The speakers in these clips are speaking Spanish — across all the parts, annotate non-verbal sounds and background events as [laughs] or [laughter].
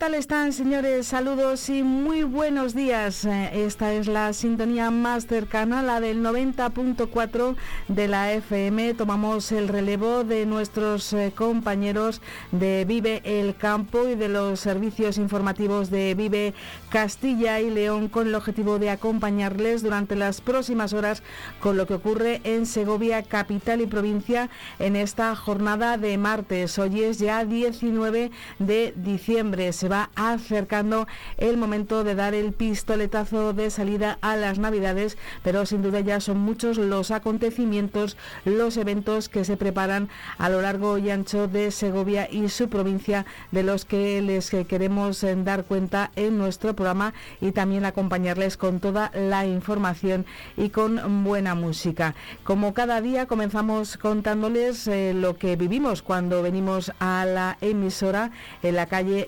Tal están, señores? Saludos y muy buenos días. Eh, esta es la sintonía más cercana, la del 90.4 de la FM. Tomamos el relevo de nuestros eh, compañeros de Vive el Campo y de los servicios informativos de Vive Castilla y León con el objetivo de acompañarles durante las próximas horas con lo que ocurre en Segovia, capital y provincia, en esta jornada de martes. Hoy es ya 19 de diciembre va acercando el momento de dar el pistoletazo de salida a las Navidades, pero sin duda ya son muchos los acontecimientos, los eventos que se preparan a lo largo y ancho de Segovia y su provincia, de los que les queremos eh, dar cuenta en nuestro programa y también acompañarles con toda la información y con buena música. Como cada día comenzamos contándoles eh, lo que vivimos cuando venimos a la emisora en la calle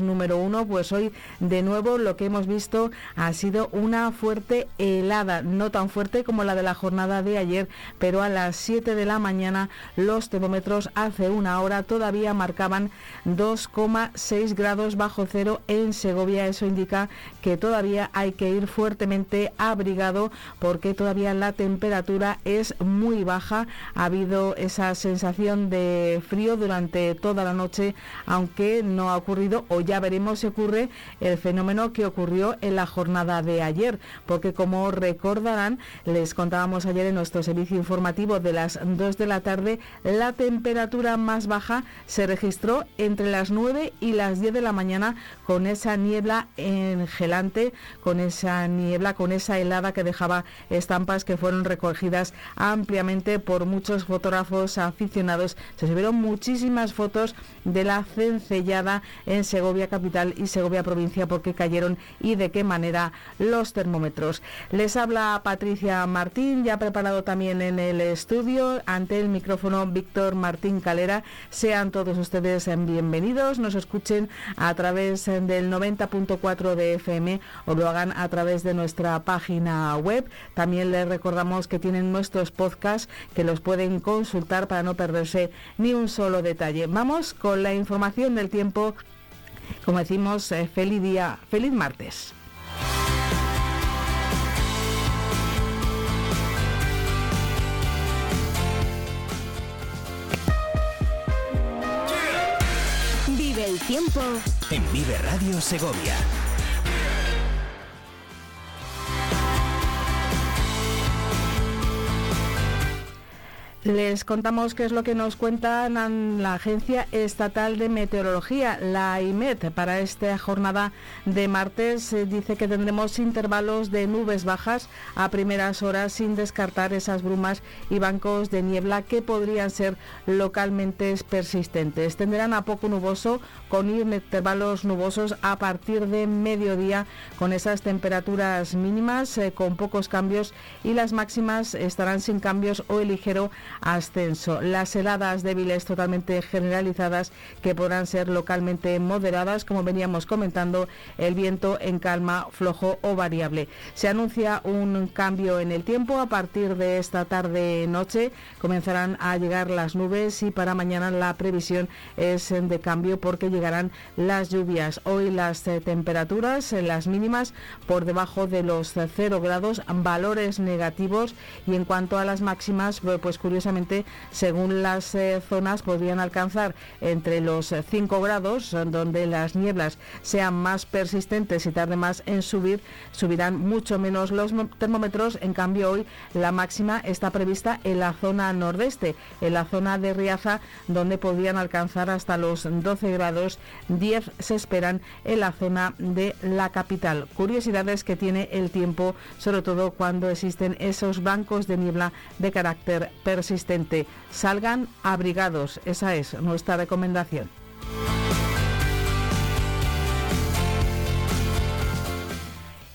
número uno, pues hoy de nuevo lo que hemos visto ha sido una fuerte helada, no tan fuerte como la de la jornada de ayer, pero a las 7 de la mañana los termómetros hace una hora todavía marcaban 2,6 grados bajo cero en Segovia. Eso indica que todavía hay que ir fuertemente abrigado porque todavía la temperatura es muy baja. Ha habido esa sensación de frío durante toda la noche, aunque no ha ocurrido o ya veremos si ocurre el fenómeno que ocurrió en la jornada de ayer, porque como recordarán, les contábamos ayer en nuestro servicio informativo de las 2 de la tarde, la temperatura más baja se registró entre las 9 y las 10 de la mañana con esa niebla engelante, con esa niebla, con esa helada que dejaba estampas que fueron recogidas ampliamente por muchos fotógrafos aficionados. Se subieron muchísimas fotos de la cencellada en Segovia capital y Segovia provincia porque cayeron y de qué manera los termómetros. Les habla Patricia Martín, ya preparado también en el estudio ante el micrófono Víctor Martín Calera. Sean todos ustedes bienvenidos, nos escuchen a través del 90.4 de FM o lo hagan a través de nuestra página web. También les recordamos que tienen nuestros podcasts que los pueden consultar para no perderse ni un solo detalle. Vamos con la información del tiempo como decimos, eh, feliz día, feliz martes. Vive el tiempo en Vive Radio Segovia. Les contamos qué es lo que nos cuenta la Agencia Estatal de Meteorología, la IMET. Para esta jornada de martes dice que tendremos intervalos de nubes bajas a primeras horas sin descartar esas brumas y bancos de niebla que podrían ser localmente persistentes. Tendrán a poco nuboso con intervalos nubosos a partir de mediodía con esas temperaturas mínimas eh, con pocos cambios y las máximas estarán sin cambios o ligero ascenso. Las heladas débiles totalmente generalizadas que podrán ser localmente moderadas, como veníamos comentando, el viento en calma, flojo o variable. Se anuncia un cambio en el tiempo a partir de esta tarde-noche. Comenzarán a llegar las nubes y para mañana la previsión es de cambio porque llegarán las lluvias. Hoy las temperaturas, las mínimas, por debajo de los 0 grados, valores negativos y en cuanto a las máximas, pues curiosamente según las eh, zonas, podrían alcanzar entre los 5 grados, donde las nieblas sean más persistentes y tarde más en subir, subirán mucho menos los termómetros. En cambio, hoy la máxima está prevista en la zona nordeste, en la zona de Riaza, donde podrían alcanzar hasta los 12 grados. 10 se esperan en la zona de la capital. Curiosidades que tiene el tiempo, sobre todo cuando existen esos bancos de niebla de carácter persistente. Salgan abrigados, esa es nuestra recomendación.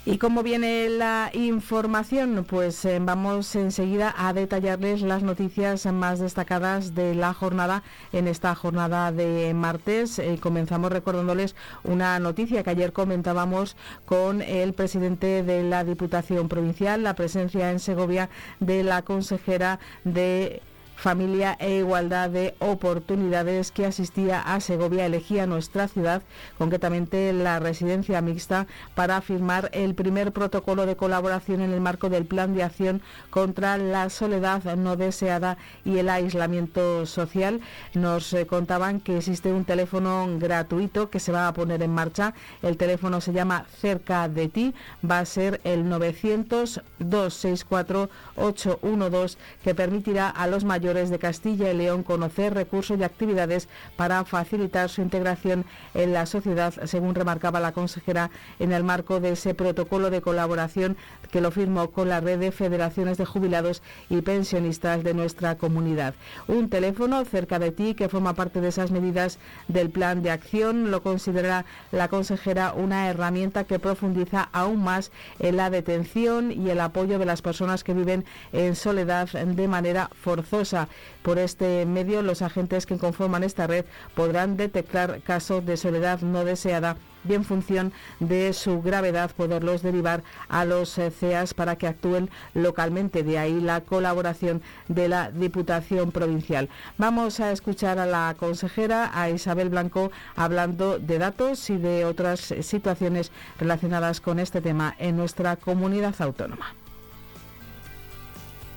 ¿Y cómo viene la información? Pues eh, vamos enseguida a detallarles las noticias más destacadas de la jornada en esta jornada de martes. Eh, comenzamos recordándoles una noticia que ayer comentábamos con el presidente de la Diputación Provincial, la presencia en Segovia de la consejera de Familia e Igualdad de Oportunidades que asistía a Segovia elegía nuestra ciudad, concretamente la residencia mixta, para firmar el primer protocolo de colaboración en el marco del Plan de Acción contra la Soledad no deseada y el aislamiento social. Nos eh, contaban que existe un teléfono gratuito que se va a poner en marcha. El teléfono se llama Cerca de ti, va a ser el 900 264 812 que permitirá a los mayores de Castilla y León conocer recursos y actividades para facilitar su integración en la sociedad, según remarcaba la consejera en el marco de ese protocolo de colaboración que lo firmó con la red de federaciones de jubilados y pensionistas de nuestra comunidad. Un teléfono cerca de ti que forma parte de esas medidas del plan de acción lo considera la consejera una herramienta que profundiza aún más en la detención y el apoyo de las personas que viven en soledad de manera forzosa por este medio, los agentes que conforman esta red podrán detectar casos de soledad no deseada y en función de su gravedad poderlos derivar a los eh, CEAS para que actúen localmente. De ahí la colaboración de la Diputación Provincial. Vamos a escuchar a la consejera, a Isabel Blanco, hablando de datos y de otras situaciones relacionadas con este tema en nuestra comunidad autónoma.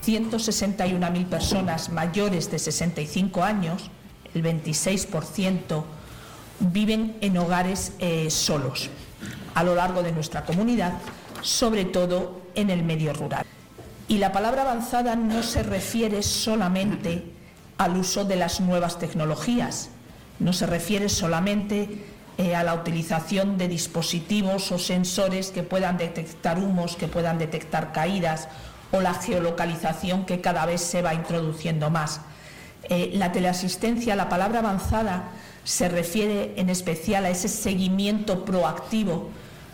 161.000 personas mayores de 65 años, el 26%, viven en hogares eh, solos a lo largo de nuestra comunidad, sobre todo en el medio rural. Y la palabra avanzada no se refiere solamente al uso de las nuevas tecnologías, no se refiere solamente eh, a la utilización de dispositivos o sensores que puedan detectar humos, que puedan detectar caídas o la geolocalización que cada vez se va introduciendo más. Eh, la teleasistencia, la palabra avanzada, se refiere en especial a ese seguimiento proactivo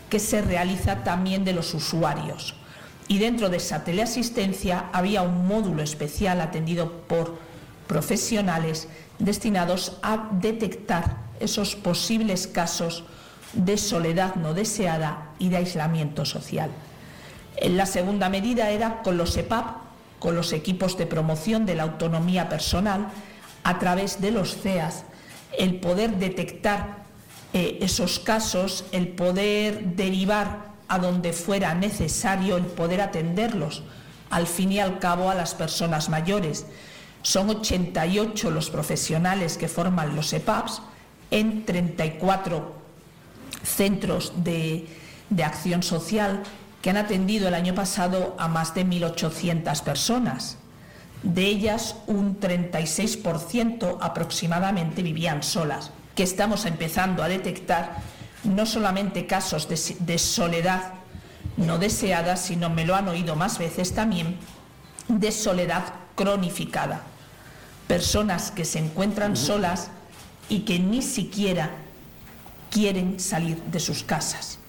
que se realiza también de los usuarios. Y dentro de esa teleasistencia había un módulo especial atendido por profesionales destinados a detectar esos posibles casos de soledad no deseada y de aislamiento social. La segunda medida era con los EPAP, con los equipos de promoción de la autonomía personal, a través de los CEAS, el poder detectar eh, esos casos, el poder derivar a donde fuera necesario, el poder atenderlos, al fin y al cabo, a las personas mayores. Son 88 los profesionales que forman los EPAPs en 34 centros de, de acción social que han atendido el año pasado a más de 1.800 personas. De ellas, un 36% aproximadamente vivían solas, que estamos empezando a detectar no solamente casos de, soledad no deseada, sino, me lo han oído más veces también, de soledad cronificada. Personas que se encuentran solas y que ni siquiera quieren salir de sus casas.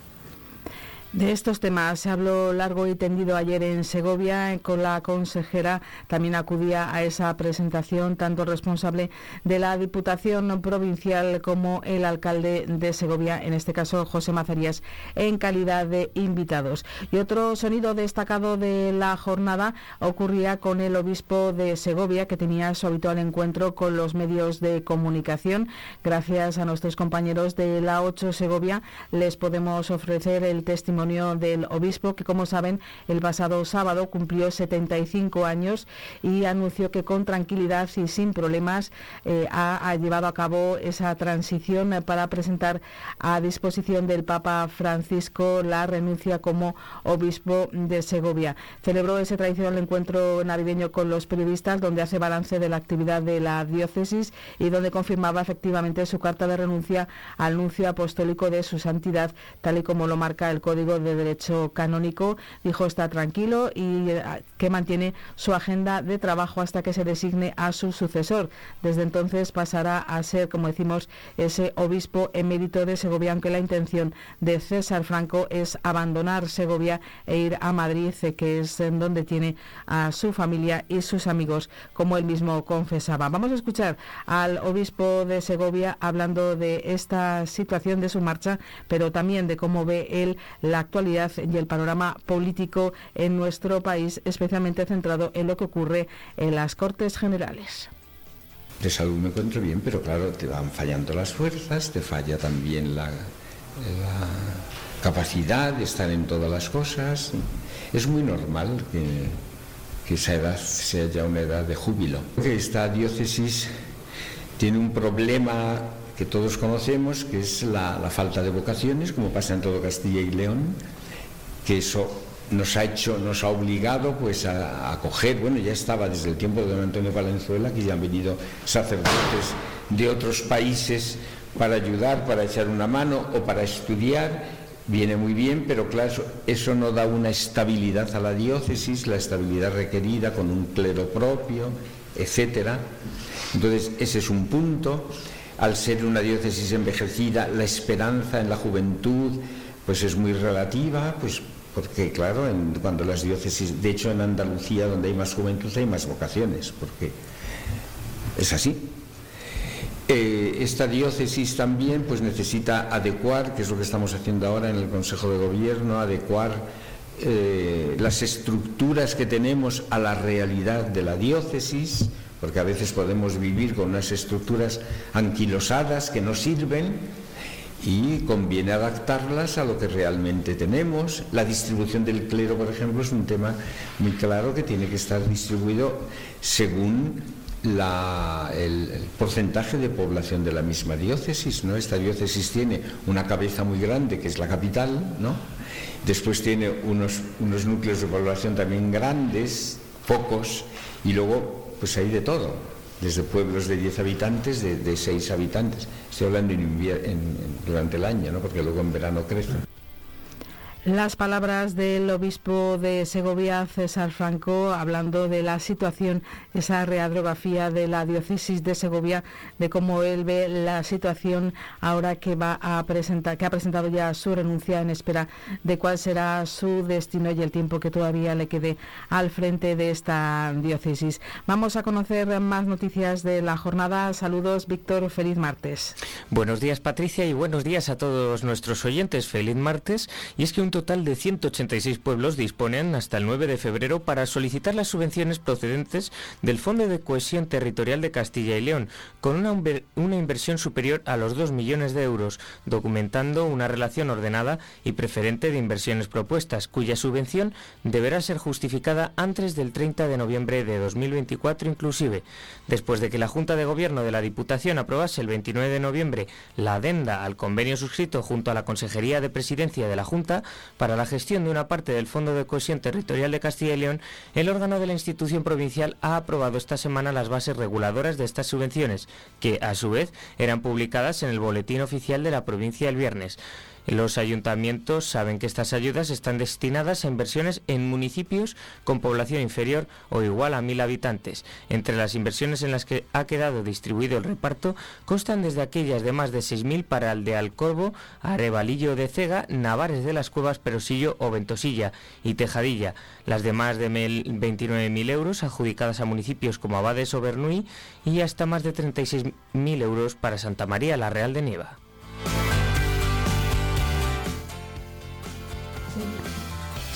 De estos temas se habló largo y tendido ayer en Segovia con la consejera. También acudía a esa presentación tanto responsable de la Diputación Provincial como el alcalde de Segovia, en este caso José Mazarías, en calidad de invitados. Y otro sonido destacado de la jornada ocurría con el obispo de Segovia, que tenía su habitual encuentro con los medios de comunicación. Gracias a nuestros compañeros de la 8 Segovia les podemos ofrecer el testimonio testimonio del obispo, que como saben, el pasado sábado cumplió 75 años y anunció que con tranquilidad y sin problemas eh, ha, llevado a cabo esa transición para presentar a disposición del Papa Francisco la renuncia como obispo de Segovia. Celebró ese tradicional encuentro navideño con los periodistas, donde hace balance de la actividad de la diócesis y donde confirmaba efectivamente su carta de renuncia al nuncio apostólico de su santidad, tal y como lo marca el Código de Derecho Canónico. Dijo está tranquilo y eh, que mantiene su agenda de trabajo hasta que se designe a su sucesor. Desde entonces pasará a ser, como decimos, ese obispo emérito de Segovia, aunque la intención de César Franco es abandonar Segovia e ir a Madrid, eh, que es en donde tiene a su familia y sus amigos, como él mismo confesaba. Vamos a escuchar al obispo de Segovia hablando de esta situación de su marcha, pero también de cómo ve él la actualidad y el panorama político en nuestro país, especialmente centrado en lo que ocurre en las Cortes Generales. De salud me encuentro bien, pero claro, te van fallando las fuerzas, te falla también la, capacidad de estar en todas las cosas. Es muy normal que, que esa edad sea ya una edad de júbilo. Esta diócesis tiene un problema que todos conocemos, que es la, falta de vocaciones, como pasa en todo Castilla y León, que eso nos ha hecho, nos ha obligado pues a, acoger, bueno, ya estaba desde el tiempo de don Antonio Valenzuela, que ya han venido sacerdotes de otros países para ayudar, para echar una mano o para estudiar, viene muy bien, pero claro, eso no da una estabilidad a la diócesis, la estabilidad requerida con un clero propio, etcétera. Entonces, ese es un punto. Al ser una diócesis envejecida, la esperanza en la juventud pues es muy relativa, pues porque claro, cuando las diócesis, de hecho en Andalucía donde hay más juventud hay más vocaciones, porque es así. Eh, esta diócesis también pues necesita adecuar, que es lo que estamos haciendo ahora en el Consejo de Gobierno, adecuar eh, las estructuras que tenemos a la realidad de la diócesis, porque a veces podemos vivir con unas estructuras anquilosadas que no sirven y conviene adaptarlas a lo que realmente tenemos. La distribución del clero, por ejemplo, es un tema muy claro que tiene que estar distribuido según el, porcentaje de población de la misma diócesis. ¿no? Esta diócesis tiene una cabeza muy grande, que es la capital, ¿no? después tiene unos, unos núcleos de población también grandes, pocos, y luego pues hay de todo, desde pueblos de 10 habitantes, de, de 6 habitantes. Estoy hablando en, durante el año, ¿no? porque luego en verano crece. Las palabras del obispo de Segovia, César Franco, hablando de la situación, esa readrografía de la diócesis de Segovia, de cómo él ve la situación ahora que va a presentar, que ha presentado ya su renuncia en espera de cuál será su destino y el tiempo que todavía le quede al frente de esta diócesis. Vamos a conocer más noticias de la jornada. Saludos, Víctor. Feliz martes. Buenos días, Patricia, y buenos días a todos nuestros oyentes. Feliz martes. Y es que un total de 186 pueblos disponen hasta el 9 de febrero para solicitar las subvenciones procedentes del Fondo de Cohesión Territorial de Castilla y León, con una, inversión superior a los 2 millones de euros, documentando una relación ordenada y preferente de inversiones propuestas, cuya subvención deberá ser justificada antes del 30 de noviembre de 2024 inclusive. Después de que la Junta de Gobierno de la Diputación aprobase el 29 de noviembre la adenda al convenio suscrito junto a la Consejería de Presidencia de la Junta, para la gestión de una parte del Fondo de Cohesión Territorial de Castilla y León, el órgano de la institución provincial ha aprobado esta semana las bases reguladoras de estas subvenciones, que a su vez eran publicadas en el Boletín Oficial de la provincia el viernes. Los ayuntamientos saben que estas ayudas están destinadas a inversiones en municipios con población inferior o igual a mil habitantes. Entre las inversiones en las que ha quedado distribuido el reparto constan desde aquellas de más de 6.000 para el de Alcorbo, Arevalillo de Cega, Navares de las Cuevas, Perosillo o Ventosilla y Tejadilla. Las de más de 29.000 euros adjudicadas a municipios como Abades o Bernuy y hasta más de 36.000 euros para Santa María la Real de Nieva.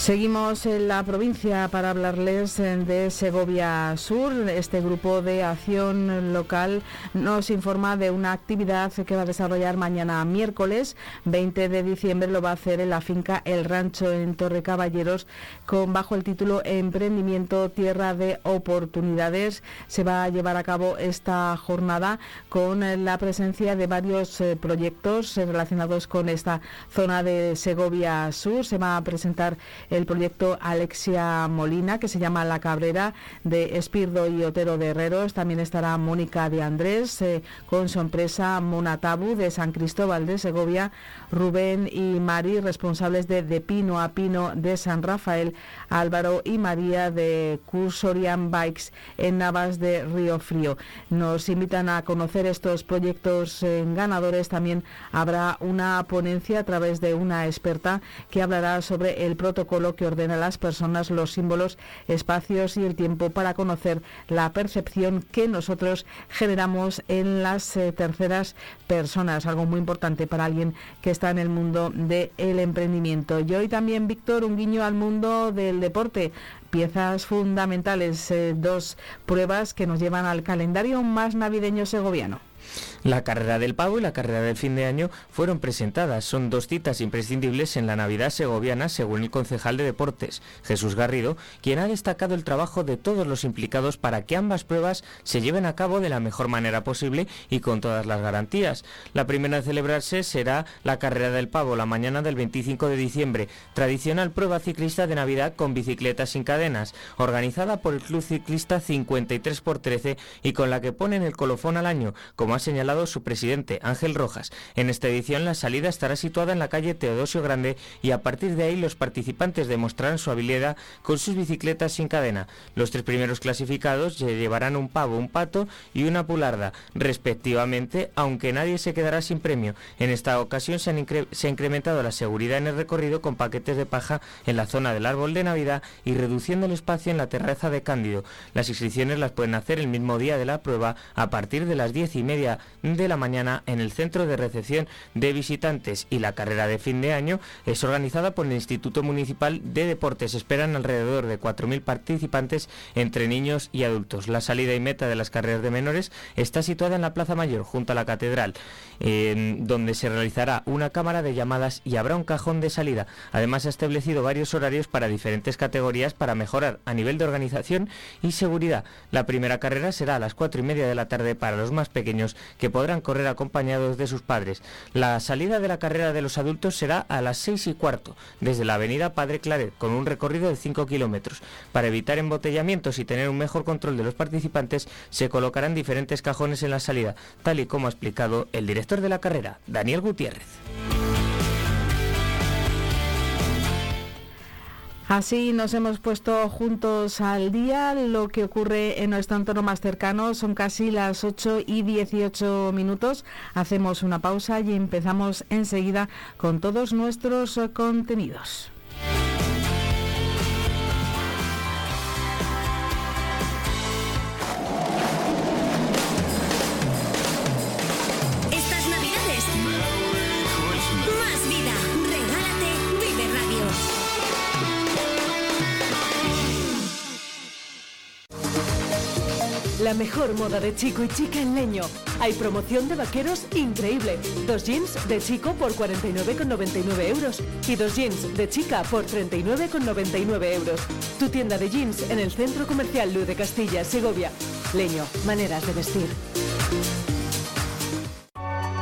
Seguimos en la provincia para hablarles eh, de Segovia Sur. Este grupo de acción local nos informa de una actividad que va a desarrollar mañana miércoles 20 de diciembre. Lo va a hacer en la finca El Rancho en Torre Caballeros con bajo el título Emprendimiento Tierra de Oportunidades. Se va a llevar a cabo esta jornada con la presencia de varios eh, proyectos relacionados con esta zona de Segovia Sur. Se va a presentar el proyecto Alexia Molina, que se llama La Cabrera, de Espirdo y Otero de Herreros. También estará Mónica de Andrés, eh, con su empresa Monatabu, de San Cristóbal de Segovia, Rubén y Mari, responsables de De Pino a Pino de San Rafael, Álvaro y María de Cursorian Bikes en Navas de Río Frío. Nos invitan a conocer estos proyectos eh, ganadores. También habrá una ponencia a través de una experta que hablará sobre el protocolo que ordena a las personas los símbolos, espacios y el tiempo para conocer la percepción que nosotros generamos en las eh, terceras personas, algo muy importante para alguien que está en el mundo del emprendimiento. Y hoy también, Víctor, un guiño al mundo del deporte piezas fundamentales, eh, dos pruebas que nos llevan al calendario más navideño segoviano. La carrera del pavo y la carrera del fin de año fueron presentadas. Son dos citas imprescindibles en la Navidad segoviana, según el concejal de deportes, Jesús Garrido, quien ha destacado el trabajo de todos los implicados para que ambas pruebas se lleven a cabo de la mejor manera posible y con todas las garantías. La primera en celebrarse será la carrera del pavo la mañana del 25 de diciembre, tradicional prueba ciclista de Navidad con bicicletas sin cadenas, organizada por el Club Ciclista 53 x 13 y con la que ponen el colofón al año, como ha señalado su presidente, Ángel Rojas. En esta edición la salida estará situada en la calle Teodosio Grande y a partir de ahí los participantes demostrarán su habilidad con sus bicicletas sin cadena. Los tres primeros clasificados llevarán un pavo, un pato y una pularda, respectivamente, aunque nadie se quedará sin premio. En esta ocasión se, ha incrementado la seguridad en el recorrido con paquetes de paja en la zona del árbol de Navidad y reduciendo el espacio en la terraza de Cándido. Las inscripciones las pueden hacer el mismo día de la prueba a partir de las diez y media de la mañana en el Centro de Recepción de Visitantes y la carrera de fin de año es organizada por el Instituto Municipal de Deportes. Esperan alrededor de 4.000 participantes entre niños y adultos. La salida y meta de las carreras de menores está situada en la Plaza Mayor, junto a la Catedral, donde se realizará una cámara de llamadas y habrá un cajón de salida. Además, ha establecido varios horarios para diferentes categorías para mejorar a nivel de organización y seguridad. La primera carrera será a las 4 y media de la tarde para los más pequeños que podrán correr acompañados de sus padres. La salida de la carrera de los adultos será a las 6 y cuarto, desde la avenida Padre Claret, con un recorrido de 5 kilómetros. Para evitar embotellamientos y tener un mejor control de los participantes, se colocarán diferentes cajones en la salida, tal y como ha explicado el director de la carrera, Daniel Gutiérrez. Así nos hemos puesto juntos al día. Lo que ocurre en nuestro entorno más cercano son casi las 8 y 18 minutos. Hacemos una pausa y empezamos enseguida con todos nuestros contenidos. La mejor moda de chico y chica en leño. Hay promoción de vaqueros increíble. Dos jeans de chico por 49,99 euros y dos jeans de chica por 39,99 euros. Tu tienda de jeans en el Centro Comercial Luz de Castilla, Segovia. Leño, maneras de vestir.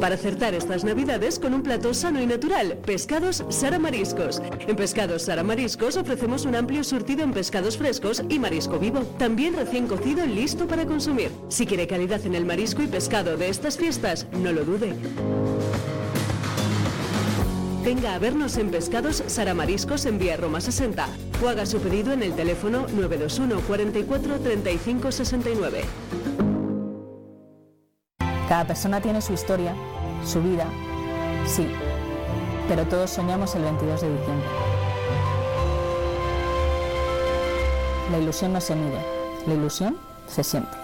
Para acertar estas navidades con un plato sano y natural, Pescados Sara Mariscos. En Pescados Sara Mariscos ofrecemos un amplio surtido en pescados frescos y marisco vivo, también recién cocido listo para consumir. Si quiere calidad en el marisco y pescado de estas fiestas, no lo dude. Venga a vernos en Pescados Saramariscos en Vía Roma 60 o haga su pedido en el teléfono 921 44 35 69. Cada persona tiene su historia, su vida, sí, pero todos soñamos el 22 de diciembre. La ilusión no se mide, la ilusión se siente.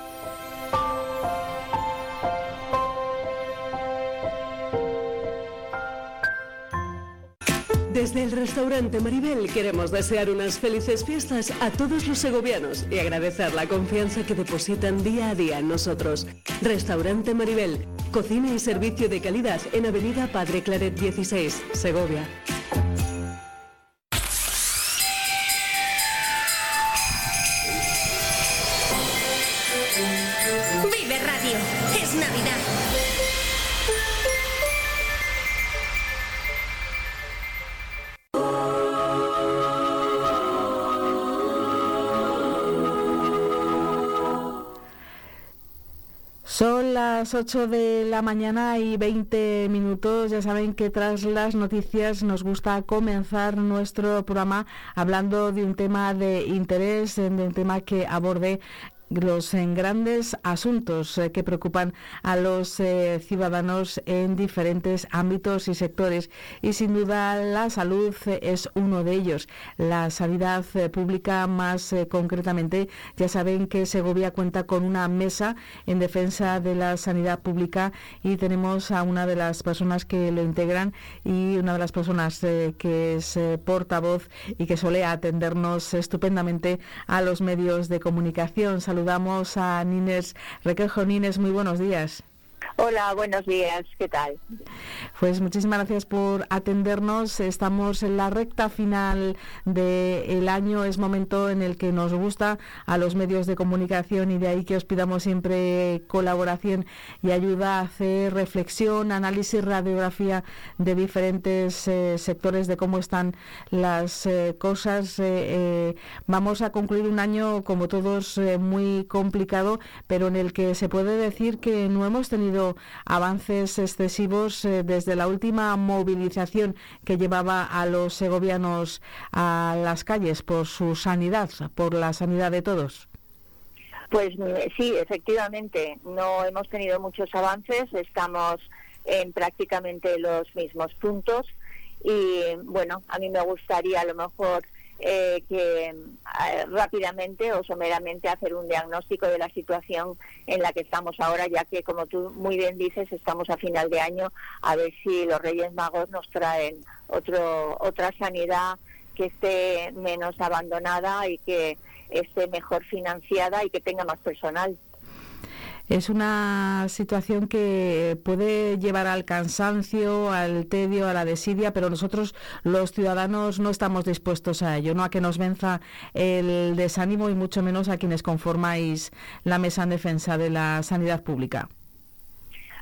Restaurante Maribel queremos desear unas felices fiestas a todos los segovianos y agradecer la confianza que depositan día a día en nosotros. Restaurante Maribel, cocina y servicio de calidad en Avenida Padre Claret 16, Segovia. Las 8 de la mañana y 20 minutos. Ya saben que tras las noticias nos gusta comenzar nuestro programa hablando de un tema de interés, de un tema que aborde los en grandes asuntos eh, que preocupan a los eh, ciudadanos en diferentes ámbitos y sectores y sin duda la salud eh, es uno de ellos. La sanidad pública más concretamente, ya saben que Segovia cuenta con una mesa en defensa de la sanidad pública y tenemos a una de las personas que lo integran y una de las personas que es portavoz y que suele atendernos estupendamente a los medios de comunicación saludamos a Nines Requejo. Nines, muy buenos días. Hola, buenos días, ¿qué tal? Pues muchísimas gracias por atendernos. Estamos en la recta final del año. Es momento en el que nos gusta a los medios de comunicación y de ahí que os pidamos siempre colaboración y ayuda a hacer reflexión, análisis, radiografía de diferentes eh, sectores de cómo están las eh, cosas. Eh, vamos a concluir un año, como todos, muy complicado, pero en el que se puede decir que no hemos tenido avances excesivos eh, desde la última movilización que llevaba a los segovianos a las calles por su sanidad, por la sanidad de todos. Pues sí, efectivamente, no hemos tenido muchos avances, estamos en prácticamente los mismos puntos y bueno, a mí me gustaría a lo mejor eh, que eh, rápidamente o someramente hacer un diagnóstico de la situación en la que estamos ahora, ya que, como tú muy bien dices, estamos a final de año, a ver si los Reyes Magos nos traen otro, otra sanidad que esté menos abandonada y que esté mejor financiada y que tenga más personal. Es una situación que puede llevar al cansancio, al tedio, a la desidia, pero nosotros los ciudadanos no estamos dispuestos a ello, no a que nos venza el desánimo y mucho menos a quienes conformáis la mesa en defensa de la sanidad pública.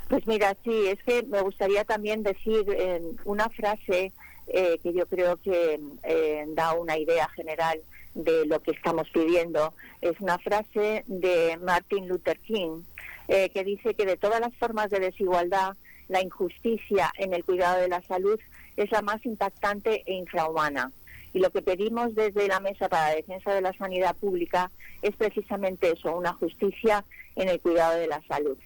Pues mira, sí, es que me gustaría también decir eh, una frase eh, que yo creo que eh, da una idea general de lo que estamos pidiendo. Es una frase de Martin Luther King eh, que dice que de todas las formas de desigualdad, la injusticia en el cuidado de la salud es la más impactante e infrahumana. Y lo que pedimos desde la Mesa para la Defensa de la Sanidad Pública es precisamente eso, una justicia en el cuidado de la salud.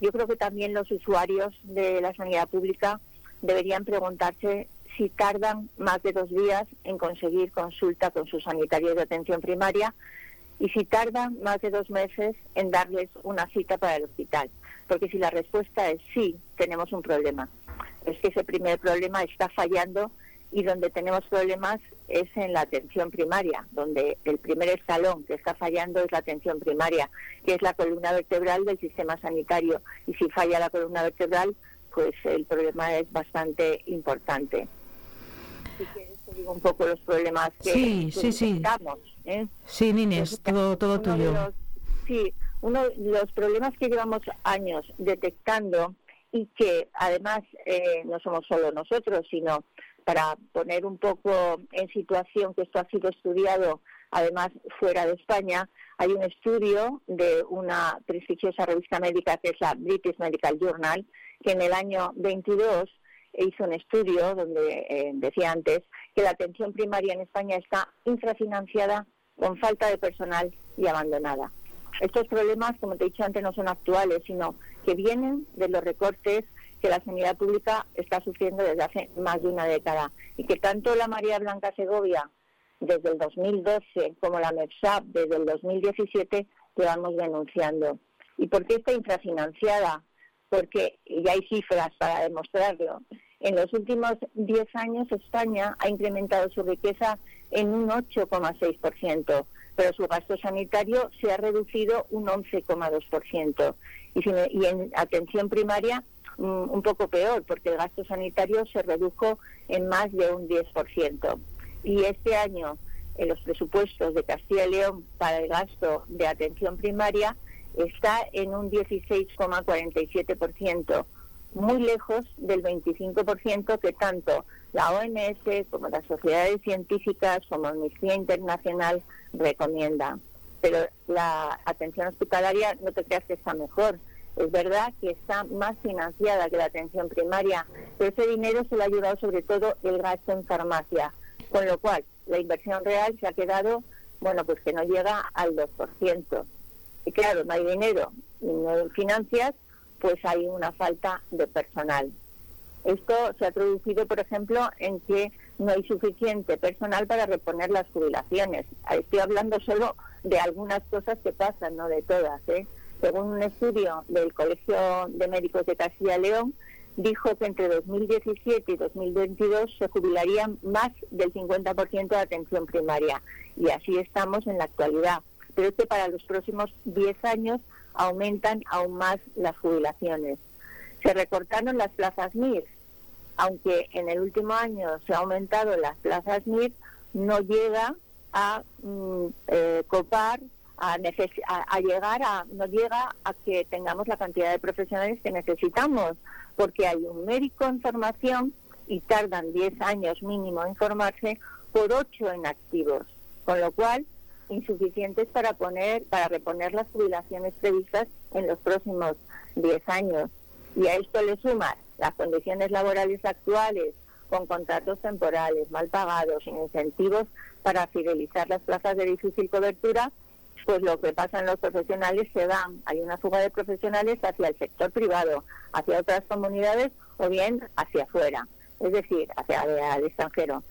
Yo creo que también los usuarios de la sanidad pública deberían preguntarse si tardan más de dos días en conseguir consulta con sus sanitarios de atención primaria y si tardan más de dos meses en darles una cita para el hospital. Porque si la respuesta es sí, tenemos un problema. Es que ese primer problema está fallando y donde tenemos problemas es en la atención primaria, donde el primer escalón que está fallando es la atención primaria, que es la columna vertebral del sistema sanitario. Y si falla la columna vertebral, pues el problema es bastante importante digo un poco los problemas que, sí, sí, sí. ¿Eh? Sí, Nines, todo, todo tuyo. sí, uno de los problemas que llevamos años detectando y que además eh, no somos solo nosotros, sino para poner un poco en situación que esto ha sido estudiado además fuera de España, hay un estudio de una prestigiosa revista médica que es la British Medical Journal, que en el año 22 hizo un estudio donde eh, decía antes que la atención primaria en España está infrafinanciada, con falta de personal y abandonada. Estos problemas, como te he dicho antes, no son actuales, sino que vienen de los recortes que la sanidad pública está sufriendo desde hace más de una década y que tanto la María Blanca Segovia desde el 2012 como la MEPSAP desde el 2017 llevamos denunciando. ¿Y por qué está infrafinanciada? Porque, y hay cifras para demostrarlo, en los últimos 10 años España ha incrementado su riqueza en un 8,6%, pero su gasto sanitario se ha reducido un 11,2%. Y, y en atención primaria mm, un poco peor, porque el gasto sanitario se redujo en más de un 10%. Y este año, en los presupuestos de Castilla y León para el gasto de atención primaria, está en un 16,47%, muy lejos del 25% que tanto la OMS como las sociedades científicas como Amnistía Internacional recomiendan. Pero la atención hospitalaria no te creas que está mejor. Es verdad que está más financiada que la atención primaria, pero ese dinero se le ha ayudado sobre todo el gasto en farmacia, con lo cual la inversión real se ha quedado, bueno, pues que no llega al 2%. Y claro, no hay dinero no hay financias, pues hay una falta de personal. Esto se ha traducido, por ejemplo, en que no hay suficiente personal para reponer las jubilaciones. Estoy hablando solo de algunas cosas que pasan, no de todas. ¿eh? Según un estudio del Colegio de Médicos de Castilla y León, dijo que entre 2017 y 2022 se jubilarían más del 50% de atención primaria. Y así estamos en la actualidad. Pero es que para los próximos 10 años aumentan aún más las jubilaciones. Se recortaron las plazas MIR, aunque en el último año se ha aumentado las plazas MIR, no llega a mm, eh, copar, a, llegar a, no llega a que tengamos la cantidad de profesionales que necesitamos, porque hay un médico en formación y tardan 10 años mínimo en formarse por 8 en activos, con lo cual insuficientes para poner para reponer las jubilaciones previstas en los próximos 10 años. Y a esto le suman las condiciones laborales actuales con contratos temporales mal pagados, sin incentivos para fidelizar las plazas de difícil cobertura, pues lo que pasa en los profesionales se dan, hay una fuga de profesionales hacia el sector privado, hacia otras comunidades o bien hacia afuera, es decir, hacia el extranjero.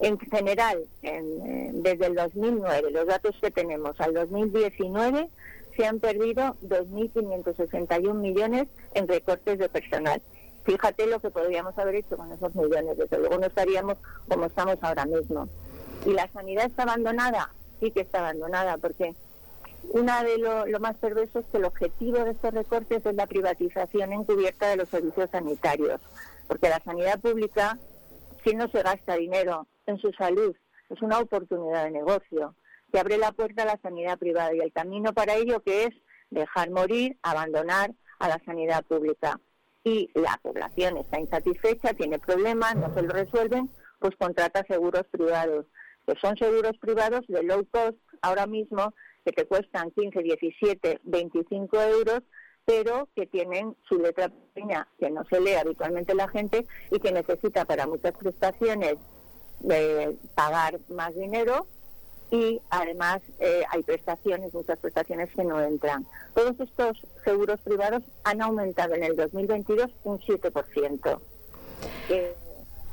En general, desde el 2009, los datos que tenemos al 2019, se han perdido 2.561 millones en recortes de personal. Fíjate lo que podríamos haber hecho con esos millones, desde luego no estaríamos como estamos ahora mismo. ¿Y la sanidad está abandonada? Sí que está abandonada, porque una de lo, lo más perverso es que el objetivo de estos recortes es la privatización encubierta de los servicios sanitarios, porque la sanidad pública, si no se gasta dinero en su salud. Es una oportunidad de negocio que abre la puerta a la sanidad privada y el camino para ello que es dejar morir, abandonar a la sanidad pública. Y la población está insatisfecha, tiene problemas, no se lo resuelven, pues contrata seguros privados, que son seguros privados de low cost ahora mismo, que te cuestan 15, 17, 25 euros, pero que tienen su letra pequeña, que no se lee habitualmente la gente y que necesita para muchas prestaciones de pagar más dinero y además eh, hay prestaciones, muchas prestaciones que no entran. Todos estos seguros privados han aumentado en el 2022 un 7%. Eh,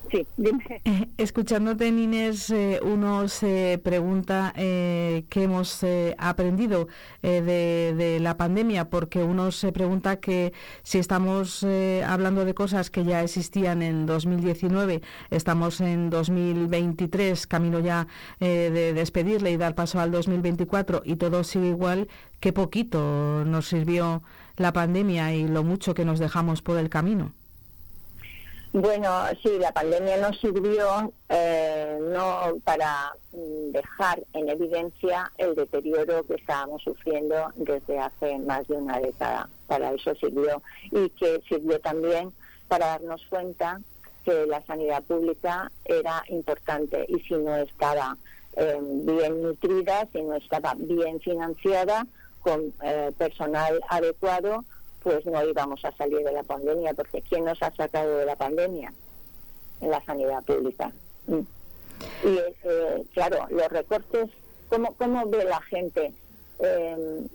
Sí, dime. Eh, escuchándote, Inés, eh, uno se pregunta eh, qué hemos aprendido de, la pandemia, porque uno se pregunta que si estamos hablando de cosas que ya existían en 2019, estamos en 2023, camino ya de despedirle y dar paso al 2024 y todo sigue igual, qué poquito nos sirvió la pandemia y lo mucho que nos dejamos por el camino. Bueno, sí, la pandemia nos sirvió eh, no para mm, dejar en evidencia el deterioro que estábamos sufriendo desde hace más de una década. Para eso sirvió y que sirvió también para darnos cuenta que la sanidad pública era importante y si no estaba eh, bien nutrida, si no estaba bien financiada, con eh, personal adecuado, pues no íbamos a salir de la pandemia, porque ¿quién nos ha sacado de la pandemia? en la sanidad pública. Mm. Y eh, claro, los recortes, ¿cómo, cómo ve la gente? Eh,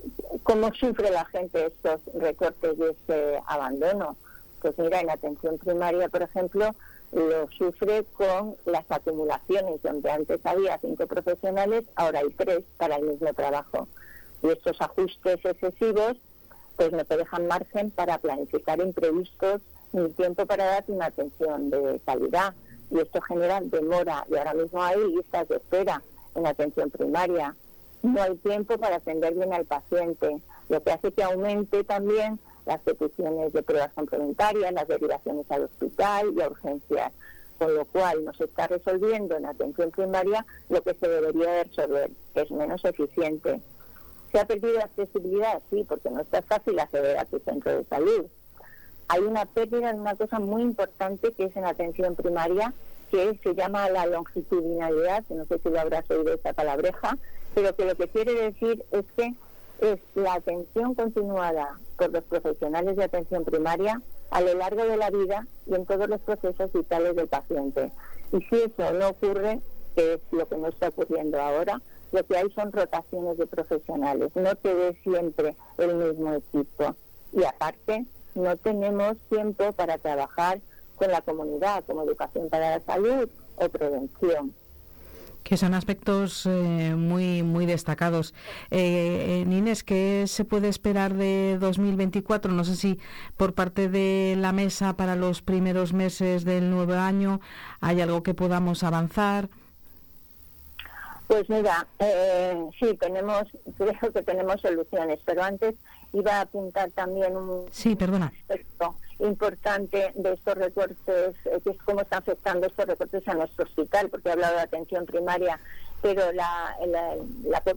¿Cómo sufre la gente estos recortes y este abandono? Pues mira, en atención primaria, por ejemplo, lo sufre con las acumulaciones, donde antes había cinco profesionales, ahora hay tres para el mismo trabajo. Y estos ajustes excesivos pues no te dejan margen para planificar imprevistos ni tiempo para dar una atención de calidad. Y esto genera demora. Y ahora mismo hay listas de espera en atención primaria. No hay tiempo para atender bien al paciente, lo que hace que aumente también las peticiones de pruebas complementarias, las derivaciones al hospital y a urgencias, con lo cual no se está resolviendo en atención primaria lo que se debería resolver, es menos eficiente. ¿Se ha perdido accesibilidad? Sí, porque no está fácil acceder a tu centro de salud. Hay una pérdida en una cosa muy importante que es en atención primaria, que se llama la longitudinalidad, no sé si lo habrás oído esa palabreja, pero que lo que quiere decir es que es la atención continuada por los profesionales de atención primaria a lo largo de la vida y en todos los procesos vitales del paciente. Y si eso no ocurre, que es lo que no está ocurriendo ahora, lo que hay son rotaciones de profesionales. No te ve siempre el mismo equipo. Y aparte, no tenemos tiempo para trabajar con la comunidad, como educación para la salud o prevención que son aspectos eh, muy muy destacados. Eh, Inés, ¿qué se puede esperar de 2024? No sé si por parte de la mesa para los primeros meses del nuevo año hay algo que podamos avanzar. Pues mira, eh, sí, tenemos, [laughs] creo que tenemos soluciones, pero antes iba a apuntar también un sí, perdona. aspecto importante de estos recortes, eh, que es cómo están afectando estos recortes a nuestro hospital, porque he hablado de atención primaria, pero la, la,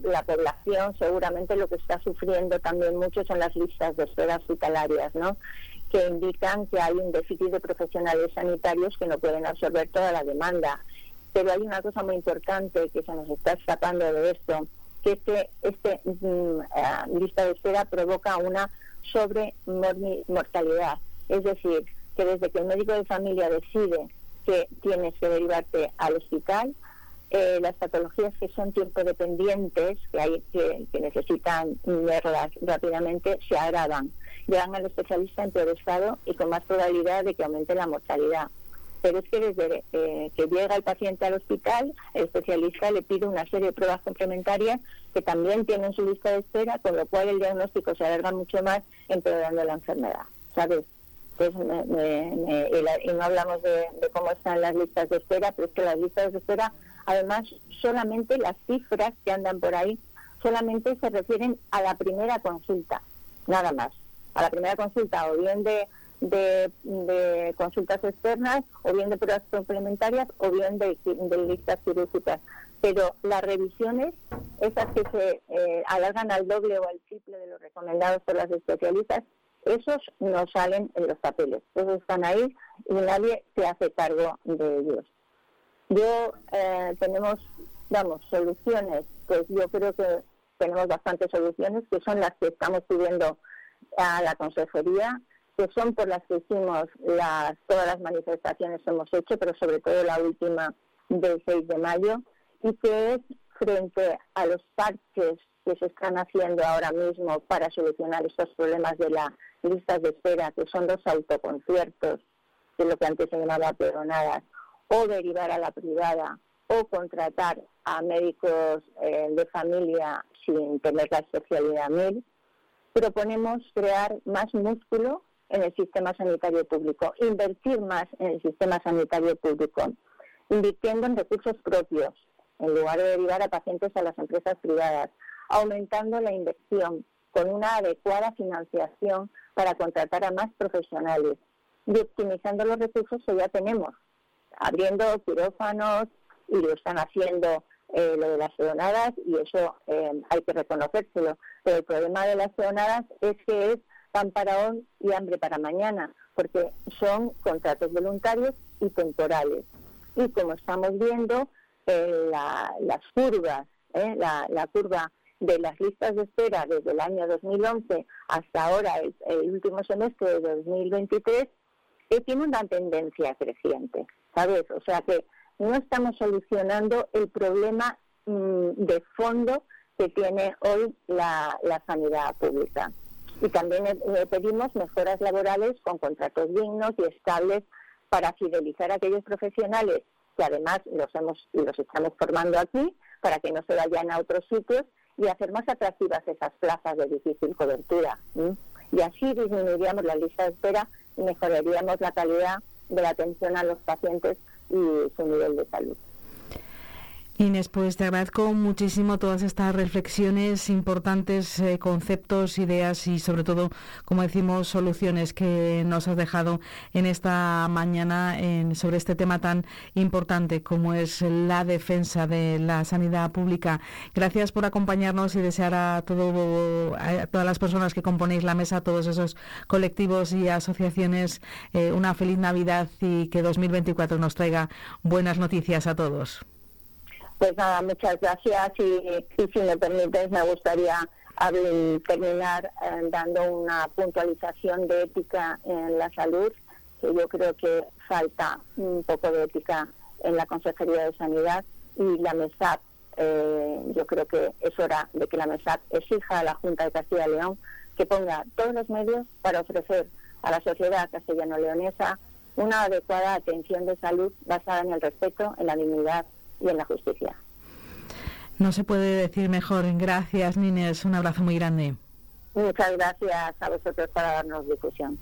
la, población seguramente lo que está sufriendo también mucho son las listas de espera hospitalarias, ¿no? que indican que hay un déficit de profesionales sanitarios que no pueden absorber toda la demanda pero hay una cosa muy importante que se nos está escapando de esto, que este, este mm, eh, lista de espera provoca una sobremortalidad. Es decir, que desde que el médico de familia decide que tienes que derivarte al hospital, eh, las patologías que son tiempo dependientes, que, hay, que, que necesitan verlas rápidamente, se agravan. Llegan al especialista en peor estado y con más probabilidad de que aumente la mortalidad pero es que desde eh, que llega el paciente al hospital, el especialista le pide una serie de pruebas complementarias que también tienen su lista de espera, con lo cual el diagnóstico se alarga mucho más empeorando la enfermedad, ¿sabes? Pues y, no hablamos de, cómo están las listas de espera, pero es que las listas de espera, además, solamente las cifras que andan por ahí, solamente se refieren a la primera consulta, nada más. A la primera consulta, o bien de de, consultas externas, o bien de pruebas complementarias, o bien de, listas quirúrgicas. Pero las revisiones, esas que se eh, alargan al doble o al triple de los recomendados por las especialistas, esos no salen en los papeles. Esos están ahí y nadie se hace cargo de ellos. Yo eh, tenemos, vamos, soluciones, pues yo creo que tenemos bastantes soluciones que son las que estamos pidiendo a la consejería que son por las que hicimos las, todas las manifestaciones que hemos hecho, pero sobre todo la última del 6 de mayo, y que es frente a los parches que se están haciendo ahora mismo para solucionar estos problemas de las listas de espera, que son los autoconciertos, que es lo que antes se llamaba peronadas, o derivar a la privada, o contratar a médicos eh, de familia sin tener la especialidad mil, proponemos crear más músculo en el sistema sanitario público, invertir más en el sistema sanitario público, invirtiendo en recursos propios, en lugar de derivar a pacientes a las empresas privadas, aumentando la inversión con una adecuada financiación para contratar a más profesionales y optimizando los recursos que ya tenemos, abriendo quirófanos y lo están haciendo eh, lo de las peonadas y eso eh, hay que reconocérselo. Pero el problema de las peonadas es que es pan para hoy y hambre para mañana, porque son contratos voluntarios y temporales. Y como estamos viendo, eh, las curvas, eh, la, curva de las listas de espera desde el año 2011 hasta ahora, el, último semestre de 2023, eh, tiene una tendencia creciente. ¿sabes? O sea que no estamos solucionando el problema mm, de fondo que tiene hoy la, sanidad pública. Y también eh, pedimos mejoras laborales con contratos dignos y estables para fidelizar a aquellos profesionales que además los hemos los estamos formando aquí para que no se vayan a otros sitios y hacer más atractivas esas plazas de difícil cobertura. Y así disminuiríamos la lista de espera y mejoraríamos la calidad de la atención a los pacientes y su nivel de salud. Inés, pues te agradezco muchísimo todas estas reflexiones importantes, eh, conceptos, ideas y sobre todo, como decimos, soluciones que nos has dejado en esta mañana sobre este tema tan importante como es la defensa de la sanidad pública. Gracias por acompañarnos y desear a, todo, a todas las personas que componéis la mesa, a todos esos colectivos y asociaciones, eh, una feliz Navidad y que 2024 nos traiga buenas noticias a todos. Pues nada, muchas gracias y, si me permites me gustaría terminar eh, dando una puntualización de ética en la salud, que yo creo que falta un poco de ética en la Consejería de Sanidad y la MESAP. Eh, yo creo que es hora de que la MESAP exija a la Junta de Castilla y León que ponga todos los medios para ofrecer a la sociedad castellano-leonesa una adecuada atención de salud basada en el respeto, en la dignidad y en la justicia. No se puede decir mejor. Gracias, Nines. Un abrazo muy grande. Muchas gracias a vosotros para darnos difusión.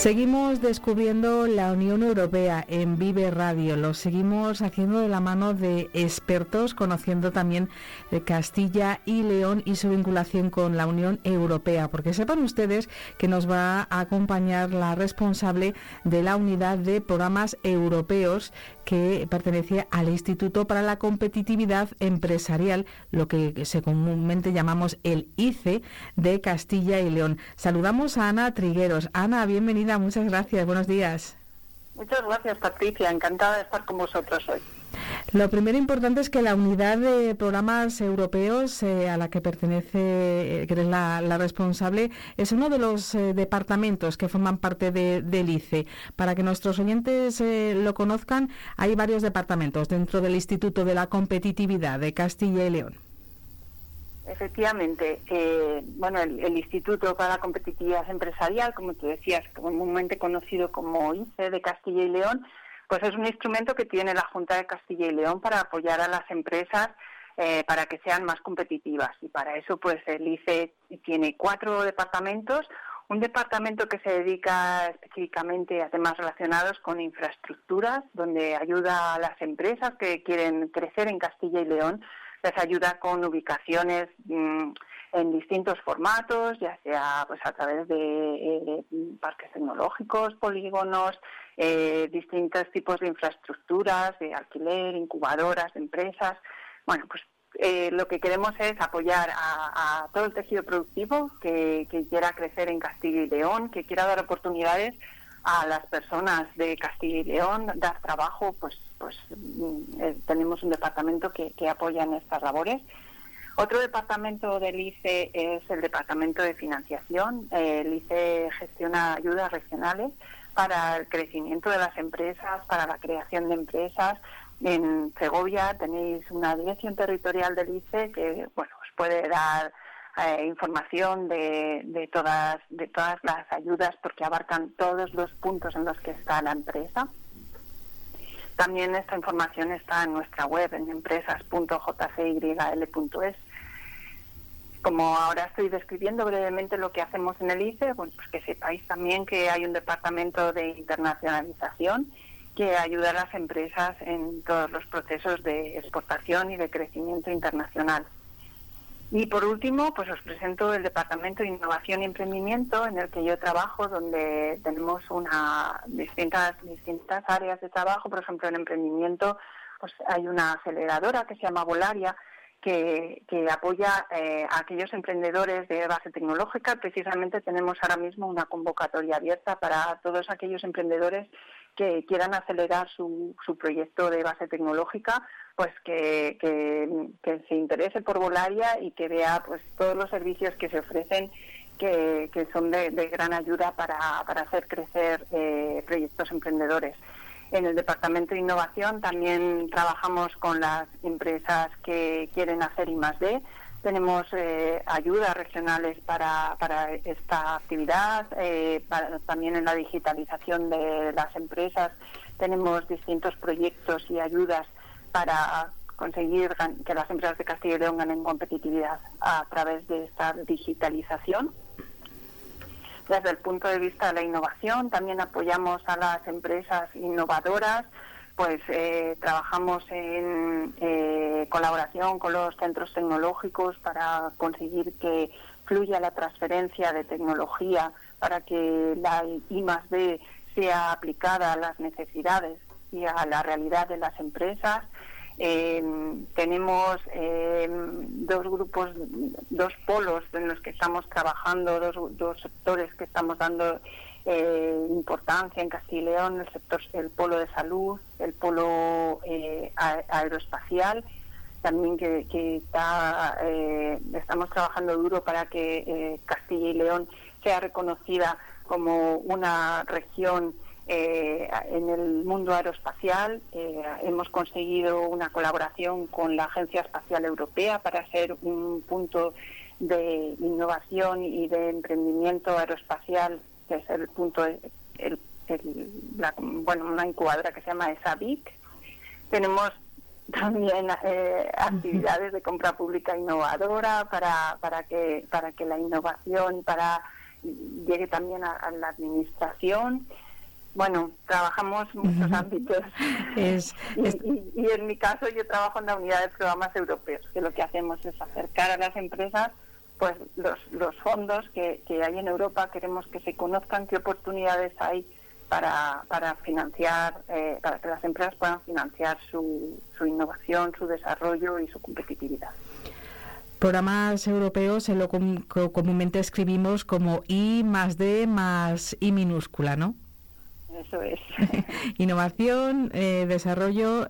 Seguimos descubriendo la Unión Europea en Vive Radio. Lo seguimos haciendo de la mano de expertos, conociendo también Castilla y León y su vinculación con la Unión Europea. Porque sepan ustedes que nos va a acompañar la responsable de la unidad de programas europeos que pertenece al Instituto para la Competitividad Empresarial, lo que se comúnmente llamamos el ICE de Castilla y León. Saludamos a Ana Trigueros. Ana, bienvenida, muchas gracias, buenos días. Muchas gracias, Patricia, encantada de estar con vosotros hoy. Lo primero importante es que la unidad de programas europeos eh, a la que pertenece, eh, que eres la, responsable, es uno de los eh, departamentos que forman parte de, del ICE. Para que nuestros oyentes lo conozcan, hay varios departamentos dentro del Instituto de la Competitividad de Castilla y León. Efectivamente, bueno, el, el, Instituto para la Competitividad Empresarial, como tú decías, comúnmente conocido como ICE de Castilla y León, pues es un instrumento que tiene la Junta de Castilla y León para apoyar a las empresas eh, para que sean más competitivas. Y para eso, pues el ICE tiene cuatro departamentos. Un departamento que se dedica específicamente a temas relacionados con infraestructuras, donde ayuda a las empresas que quieren crecer en Castilla y León, les ayuda con ubicaciones mm, en distintos formatos, ya sea pues a través de eh, parques tecnológicos, polígonos, eh, distintos tipos de infraestructuras, de alquiler, incubadoras, empresas. Bueno, pues eh, lo que queremos es apoyar a, todo el tejido productivo que, quiera crecer en Castilla y León, que quiera dar oportunidades a las personas de Castilla y León, dar trabajo pues pues mm, eh, tenemos un departamento que, apoya en estas labores. Otro departamento del ICE es el departamento de financiación. el ICE gestiona ayudas regionales para el crecimiento de las empresas, para la creación de empresas. En Segovia tenéis una dirección territorial del ICE que bueno, os puede dar eh, información de, de, todas, de todas las ayudas porque abarcan todos los puntos en los que está la empresa. También esta información está en nuestra web en empresas.jcyl.es. Como ahora estoy describiendo brevemente lo que hacemos en el ICE, pues que sepáis también que hay un departamento de internacionalización que ayuda a las empresas en todos los procesos de exportación y de crecimiento internacional. Y por último, pues os presento el Departamento de Innovación y Emprendimiento en el que yo trabajo, donde tenemos una distintas distintas áreas de trabajo. Por ejemplo, en emprendimiento, pues hay una aceleradora que se llama Volaria, que, que apoya eh, a aquellos emprendedores de base tecnológica. Precisamente tenemos ahora mismo una convocatoria abierta para todos aquellos emprendedores que quieran acelerar su, su proyecto de base tecnológica pues que, que, se interese por Volaria y que vea pues todos los servicios que se ofrecen que, son de, gran ayuda para, hacer crecer eh, proyectos emprendedores. En el Departamento de Innovación también trabajamos con las empresas que quieren hacer I D. Tenemos eh, ayudas regionales para, para esta actividad, eh, también en la digitalización de las empresas. Tenemos distintos proyectos y ayudas para conseguir que las empresas de Castilla y León ganen competitividad a través de esta digitalización. Desde el punto de vista de la innovación, también apoyamos a las empresas innovadoras, pues eh, trabajamos en eh, colaboración con los centros tecnológicos para conseguir que fluya la transferencia de tecnología para que la I más D sea aplicada a las necesidades y a la realidad de las empresas. Eh, tenemos eh, dos grupos, dos polos en los que estamos trabajando, dos, dos sectores que estamos dando eh, importancia en Castilla y León, el sector, el polo de salud, el polo aeroespacial, también que, que está, estamos trabajando duro para que Castilla y León sea reconocida como una región eh, en el mundo aeroespacial eh, hemos conseguido una colaboración con la Agencia Espacial Europea para ser un punto de innovación y de emprendimiento aeroespacial, que es el punto, el, bueno, una incubadora que se llama ESAVIC. Tenemos también eh, actividades de compra pública innovadora para, para, que, para que la innovación para llegue también a la administración. Bueno, trabajamos muchos ámbitos. [laughs] Y, en mi caso yo trabajo en la unidad de programas europeos, que lo que hacemos es acercar a las empresas pues los, los fondos que, que hay en Europa. Queremos que se conozcan qué oportunidades hay para, para financiar, eh, para que las empresas puedan financiar su, su innovación, su desarrollo y su competitividad. Programas europeos en lo que comúnmente escribimos como I más D más I minúscula, ¿no? Eso es. [laughs] Innovación, eh, desarrollo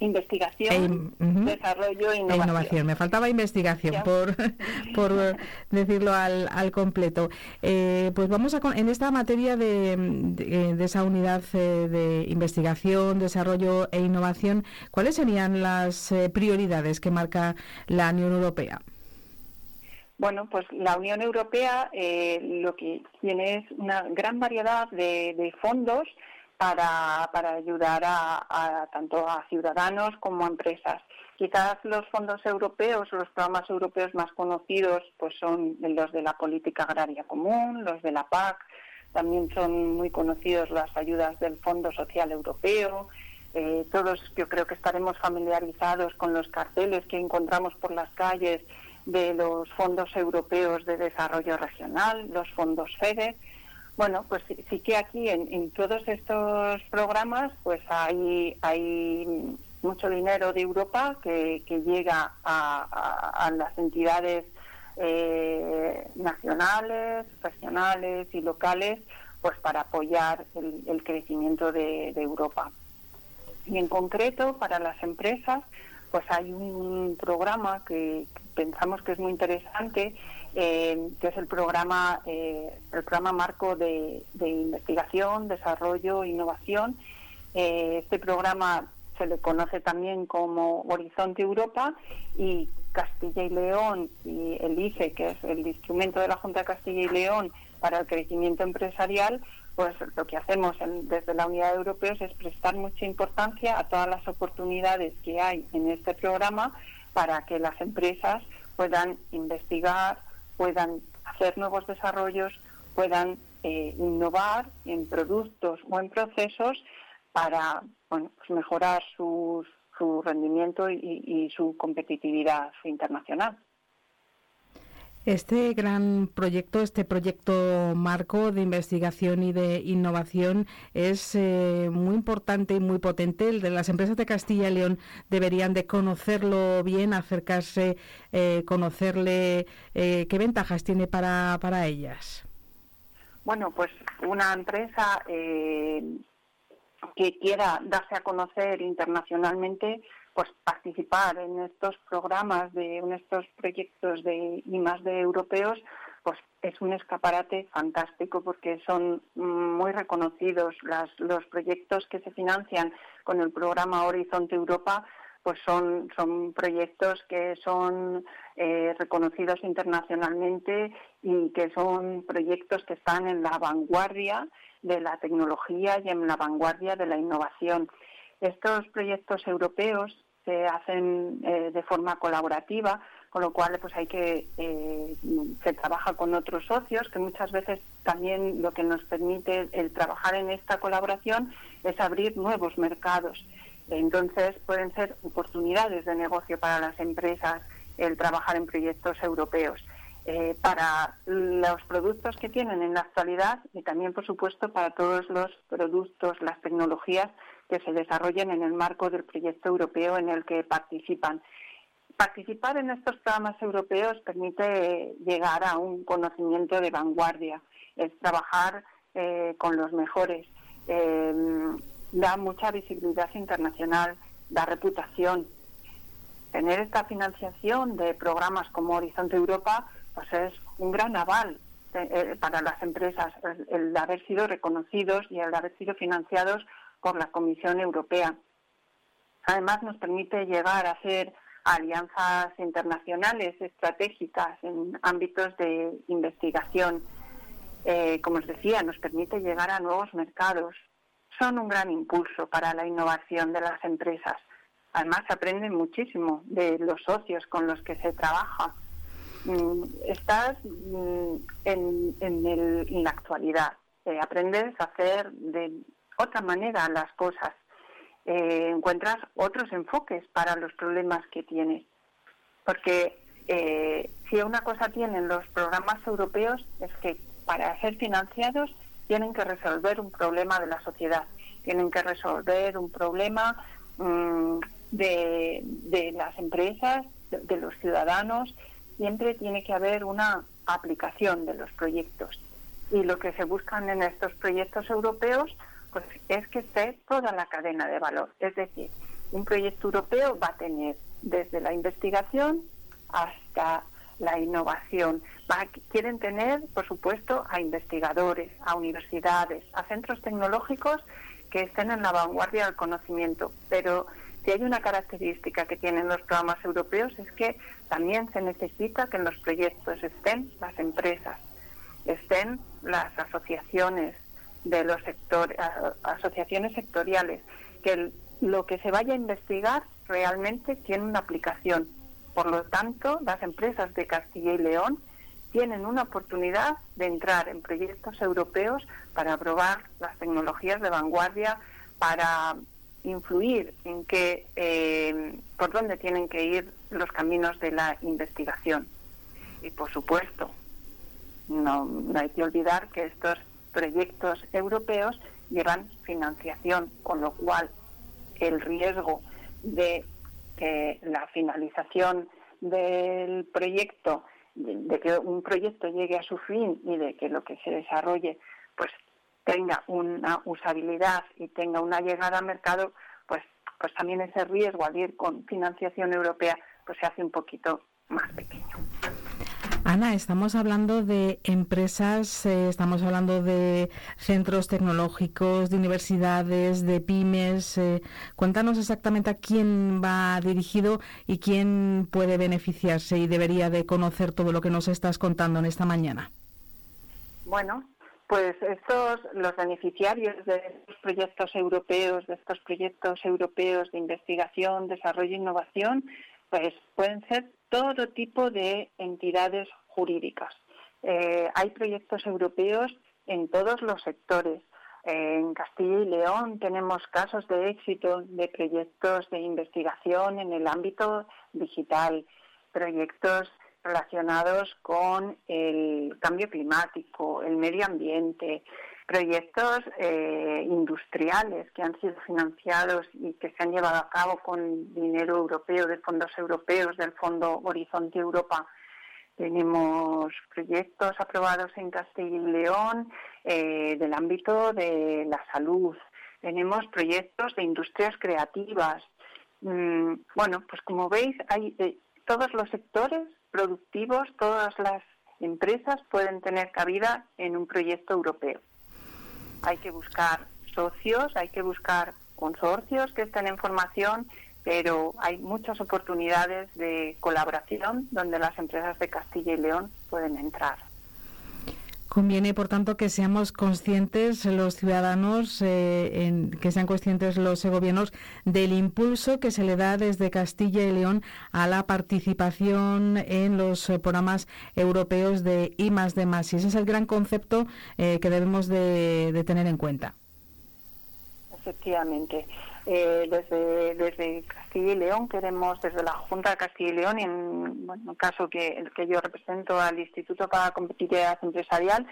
investigación, e desarrollo e, e innovación. Me faltaba investigación, por, [laughs] por [laughs] decirlo al, al completo. Eh, pues vamos a en esta materia de, de, esa unidad eh, de investigación, desarrollo e innovación, ¿cuáles serían las prioridades que marca la Unión Europea? Bueno, pues la Unión Europea eh, lo que tiene es una gran variedad de, fondos para, ayudar a, tanto a ciudadanos como a empresas. Quizás los fondos europeos, los programas europeos más conocidos, pues son los de la política agraria común, los de la PAC, también son muy conocidos las ayudas del Fondo Social Europeo. Eh, todos yo creo que estaremos familiarizados con los carteles que encontramos por las calles de los fondos europeos de desarrollo regional, los fondos FEDER. Bueno, pues sí, que aquí en, todos estos programas pues hay, hay mucho dinero de Europa que, llega a, las entidades eh, nacionales, regionales y locales pues para apoyar el, crecimiento de Europa. Y en concreto, para las empresas, pues hay un programa que pensamos que es muy interesante, eh, que es el programa, eh, el programa marco de, investigación, desarrollo, innovación. Eh, este programa se le conoce también como Horizonte Europa y Castilla y León y el ICE, que es el instrumento de la Junta de Castilla y León para el crecimiento empresarial, pues lo que hacemos desde la Unidad Europea es prestar mucha importancia a todas las oportunidades que hay en este programa para que las empresas puedan investigar, puedan hacer nuevos desarrollos, puedan eh, innovar en productos o en procesos para pues mejorar su rendimiento y su competitividad internacional. Este gran proyecto, este proyecto marco de investigación y de innovación es eh, muy importante y muy potente. El de las empresas de Castilla y León deberían de conocerlo bien, acercarse, eh, conocerle eh, qué ventajas tiene para, para ellas. Bueno, pues una empresa que quiera darse a conocer internacionalmente pues participar en estos programas de en estos proyectos de y más de europeos pues es un escaparate fantástico porque son muy reconocidos las, los proyectos que se financian con el programa Horizonte Europa pues son, son proyectos que son eh, reconocidos internacionalmente y que son proyectos que están en la vanguardia de la tecnología y en la vanguardia de la innovación. Estos proyectos europeos se hacen eh, de forma colaborativa, con lo cual pues hay que eh, se trabaja con otros socios, que muchas veces también lo que nos permite el trabajar en esta colaboración es abrir nuevos mercados. Entonces pueden ser oportunidades de negocio para las empresas el trabajar en proyectos europeos. Eh, para los productos que tienen en la actualidad y también, por supuesto, para todos los productos, las tecnologías que se desarrollen en el marco del proyecto europeo en el que participan. Participar en estos programas europeos permite llegar a un conocimiento de vanguardia, es trabajar eh, con los mejores, eh, da mucha visibilidad internacional, da reputación. Tener esta financiación de programas como Horizonte Europa pues es un gran aval eh, eh, para las empresas el, haber sido reconocidos y el haber sido financiados por la Comisión Europea. Además, nos permite llegar a hacer alianzas internacionales estratégicas en ámbitos de investigación. Eh, como os decía, nos permite llegar a nuevos mercados. Son un gran impulso para la innovación de las empresas. Además, se aprende muchísimo de los socios con los que se trabaja. Mm, estás mm, en, en, la actualidad. Eh, aprendes a hacer de otra manera las cosas. Eh, encuentras otros enfoques para los problemas que tienes. Porque eh, si una cosa tienen los programas europeos es que para ser financiados tienen que resolver un problema de la sociedad, tienen que resolver un problema mm, de, de, las empresas, de los ciudadanos siempre tiene que haber una aplicación de los proyectos. Y lo que se buscan en estos proyectos europeos pues, es que esté toda la cadena de valor. Es decir, un proyecto europeo va a tener desde la investigación hasta la innovación. quieren tener, por supuesto, a investigadores, a universidades, a centros tecnológicos que estén en la vanguardia del conocimiento, pero si hay una característica que tienen los programas europeos es que también se necesita que en los proyectos estén las empresas, estén las asociaciones de los sectores, asociaciones sectoriales, que lo que se vaya a investigar realmente tiene una aplicación. Por lo tanto, las empresas de Castilla y León tienen una oportunidad de entrar en proyectos europeos para probar las tecnologías de vanguardia, para influir en qué, eh, por dónde tienen que ir los caminos de la investigación. Y por supuesto, no, no hay que olvidar que estos proyectos europeos llevan financiación, con lo cual el riesgo de que la finalización del proyecto, de que un proyecto llegue a su fin y de que lo que se desarrolle pues tenga una usabilidad y tenga una llegada al mercado, pues, pues también ese riesgo al ir con financiación europea pues se hace un poquito más pequeño. Ana, estamos hablando de empresas, eh, estamos hablando de centros tecnológicos, de universidades, de pymes. Eh, cuéntanos exactamente a quién va dirigido y quién puede beneficiarse y debería de conocer todo lo que nos estás contando en esta mañana. Bueno, pues estos, los beneficiarios de estos proyectos europeos, de estos proyectos europeos de investigación, desarrollo e innovación, pues pueden ser todo tipo de entidades jurídicas. Eh, hay proyectos europeos en todos los sectores. en Castilla y León tenemos casos de éxito de proyectos de investigación en el ámbito digital, proyectos relacionados con el cambio climático, el medio ambiente, proyectos eh, industriales que han sido financiados y que se han llevado a cabo con dinero europeo, de fondos europeos, del Fondo Horizonte Europa. Tenemos proyectos aprobados en Castilla y León eh, del ámbito de la salud. Tenemos proyectos de industrias creativas. Mm, bueno, pues como veis, hay eh, todos los sectores productivos, todas las empresas pueden tener cabida en un proyecto europeo hay que buscar socios, hay que buscar consorcios que estén en formación, pero hay muchas oportunidades de colaboración donde las empresas de Castilla y León pueden entrar. Conviene, por tanto, que seamos conscientes los ciudadanos, eh, que sean conscientes los gobiernos del impulso que se le da desde Castilla y León a la participación en los eh, programas europeos de I más de más. Y ese es el gran concepto eh, que debemos de tener en cuenta. Efectivamente. Eh, desde, desde Castilla y León queremos, desde la Junta de Castilla y León, y en el caso que, que yo represento al Instituto para Competitividad Empresarial,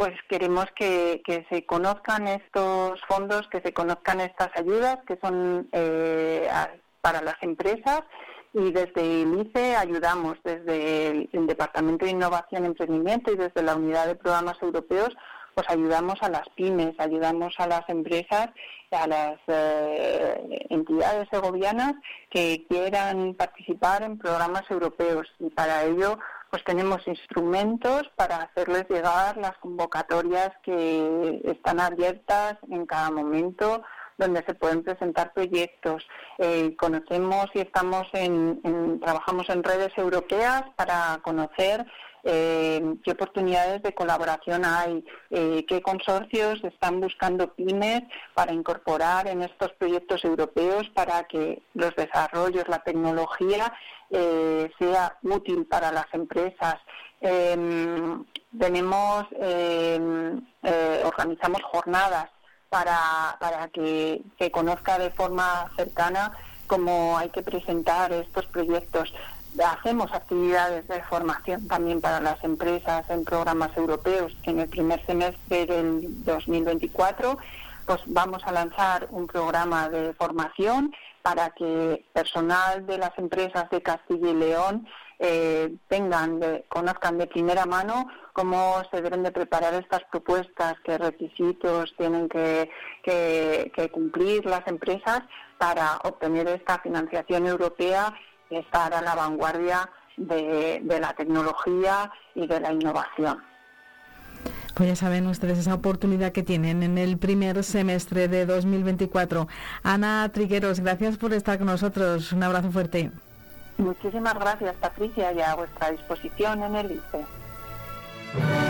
pues queremos que, se conozcan estos fondos, que se conozcan estas ayudas que son eh, para las empresas y desde el ICE ayudamos desde el, Departamento de Innovación y Emprendimiento y desde la Unidad de Programas Europeos pues ayudamos a las pymes, ayudamos a las empresas, a las eh, entidades segovianas que quieran participar en programas europeos y para ello pues tenemos instrumentos para hacerles llegar las convocatorias que están abiertas en cada momento donde se pueden presentar proyectos. Eh, conocemos y estamos en, trabajamos en redes europeas para conocer eh, qué oportunidades de colaboración hay, eh, qué consorcios están buscando pymes para incorporar en estos proyectos europeos para que los desarrollos, la tecnología sea útil para las empresas. Em, tenemos, em, organizamos jornadas para, para que, conozca de forma cercana cómo hay que presentar estos proyectos. Hacemos actividades de formación también para las empresas en programas europeos. En el primer semestre del 2024 pues vamos a lanzar un programa de formación para que personal de las empresas de Castilla y León eh, tengan, conozcan de primera mano cómo se deben de preparar estas propuestas, qué requisitos tienen que, cumplir las empresas para obtener esta financiación europea estar a la vanguardia de, de la tecnología y de la innovación. Pues ya saben ustedes esa oportunidad que tienen en el primer semestre de 2024. Ana Trigueros, gracias por estar con nosotros. Un abrazo fuerte. Muchísimas gracias, Patricia, y a vuestra disposición en el ICE.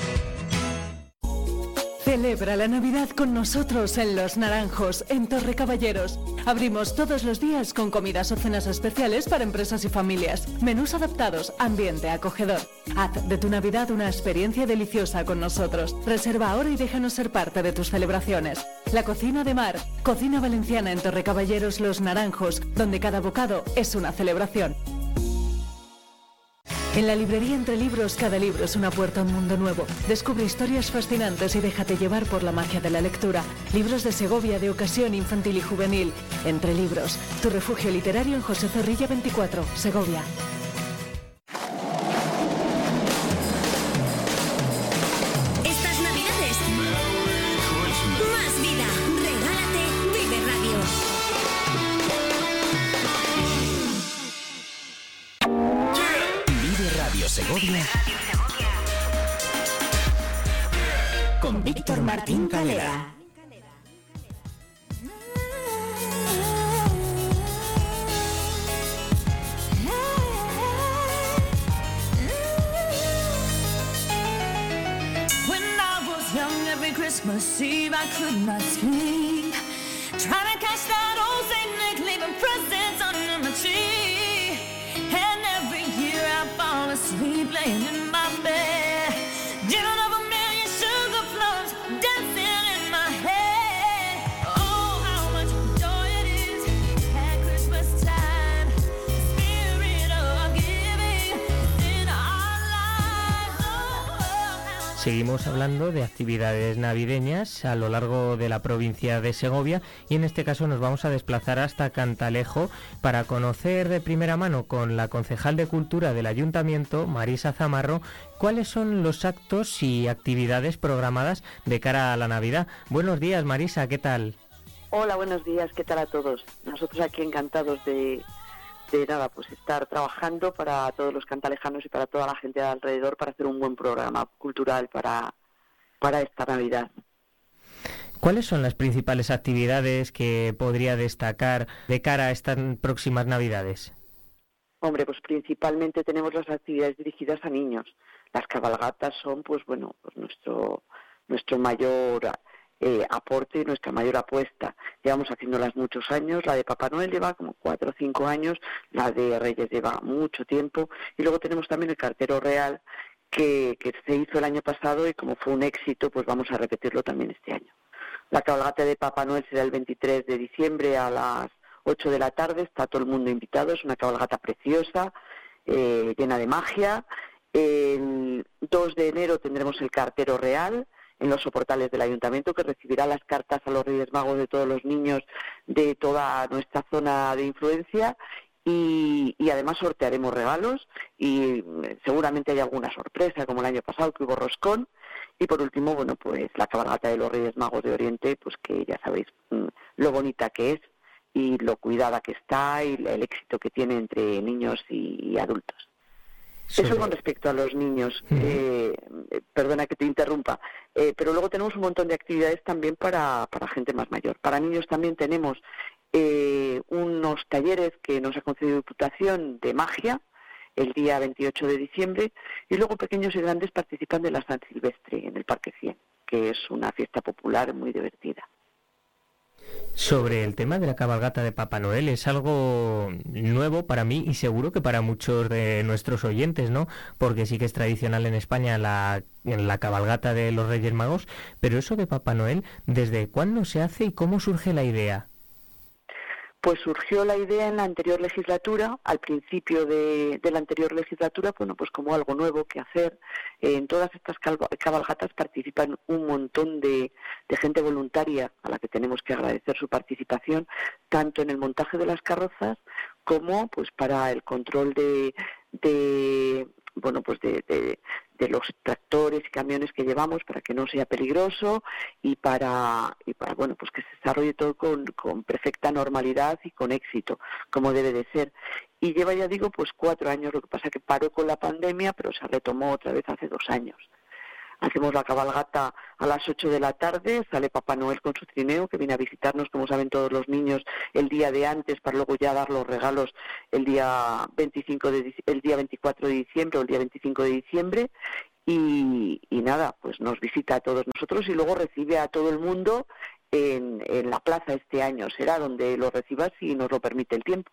Celebra la Navidad con nosotros en Los Naranjos, en Torre Caballeros. Abrimos todos los días con comidas o cenas especiales para empresas y familias. Menús adaptados, ambiente acogedor. Haz de tu Navidad una experiencia deliciosa con nosotros. Reserva ahora y déjanos ser parte de tus celebraciones. La cocina de mar, cocina valenciana en Torre Caballeros Los Naranjos, donde cada bocado es una celebración. En la librería Entre Libros, cada libro es una puerta a un mundo nuevo. Descubre historias fascinantes y déjate llevar por la magia de la lectura. Libros de Segovia de ocasión infantil y juvenil. Entre Libros, tu refugio literario en José Zorrilla 24, Segovia. Con Víctor Martín Calera. Christmas Eve I could not sleep. Trying catch that old Nick leaving presents saying. Seguimos hablando de actividades navideñas a lo largo de la provincia de Segovia y en este caso nos vamos a desplazar hasta Cantalejo para conocer de primera mano con la concejal de Cultura del Ayuntamiento, Marisa Zamarro, cuáles son los actos y actividades programadas de cara a la Navidad. Buenos días, Marisa, ¿qué tal? Hola, buenos días, ¿qué tal a todos? Nosotros aquí encantados de, de nada, pues estar trabajando para todos los cantalejanos y para toda la gente de alrededor para hacer un buen programa cultural para, para esta Navidad. ¿Cuáles son las principales actividades que podría destacar de cara a estas próximas Navidades? Hombre, pues principalmente tenemos las actividades dirigidas a niños. Las cabalgatas son, pues bueno, pues nuestro nuestro mayor eh, aporte nuestra mayor apuesta. Llevamos haciéndolas muchos años. La de Papá Noel lleva como cuatro o cinco años. La de Reyes lleva mucho tiempo. Y luego tenemos también el cartero real que, que se hizo el año pasado y como fue un éxito, pues vamos a repetirlo también este año. La cabalgata de Papá Noel será el 23 de diciembre a las 8 de la tarde. Está todo el mundo invitado. Es una cabalgata preciosa, eh, llena de magia. El 2 de enero tendremos el cartero real en los soportales del ayuntamiento que recibirá las cartas a los Reyes Magos de todos los niños de toda nuestra zona de influencia y, además sortearemos regalos y mm, seguramente hay alguna sorpresa como el año pasado que hubo roscón y por último bueno pues la cabalgata de los Reyes Magos de Oriente pues que ya sabéis mm, lo bonita que es y lo cuidada que está y el éxito que tiene entre niños y adultos. Eso con respecto a los niños. Eh, eh, perdona que te interrumpa. Eh, pero luego tenemos un montón de actividades también para, para gente más mayor. Para niños también tenemos eh, unos talleres que nos ha concedido Diputación de magia el día 28 de diciembre y luego pequeños y grandes participan de la San Silvestre en el Parque 100, que es una fiesta popular muy divertida. Sobre el tema de la cabalgata de Papá Noel, es algo nuevo para mí y seguro que para muchos de nuestros oyentes, ¿no? Porque sí que es tradicional en España la, la cabalgata de los Reyes Magos, pero eso de Papá Noel, ¿desde cuándo se hace y cómo surge la idea? Pues surgió la idea en la anterior legislatura, al principio de, la anterior legislatura, bueno, pues como algo nuevo que hacer. En todas estas cabalgatas participan un montón de, gente voluntaria a la que tenemos que agradecer su participación, tanto en el montaje de las carrozas como pues para el control de, bueno, pues de, de, los tractores y camiones que llevamos para que no sea peligroso y para, y para bueno, pues que se desarrolle todo con, con perfecta normalidad y con éxito, como debe de ser. Y lleva, ya digo, pues cuatro años, lo que pasa que paró con la pandemia, pero se retomó otra vez hace dos años. Hacemos la cabalgata a las 8 de la tarde, sale Papá Noel con su trineo, que viene a visitarnos, como saben todos los niños, el día de antes, para luego ya dar los regalos el día, 25 de, el día 24 de diciembre o el día 25 de diciembre. Y, nada, pues nos visita a todos nosotros y luego recibe a todo el mundo en, en la plaza este año. Será donde lo reciba si nos lo permite el tiempo.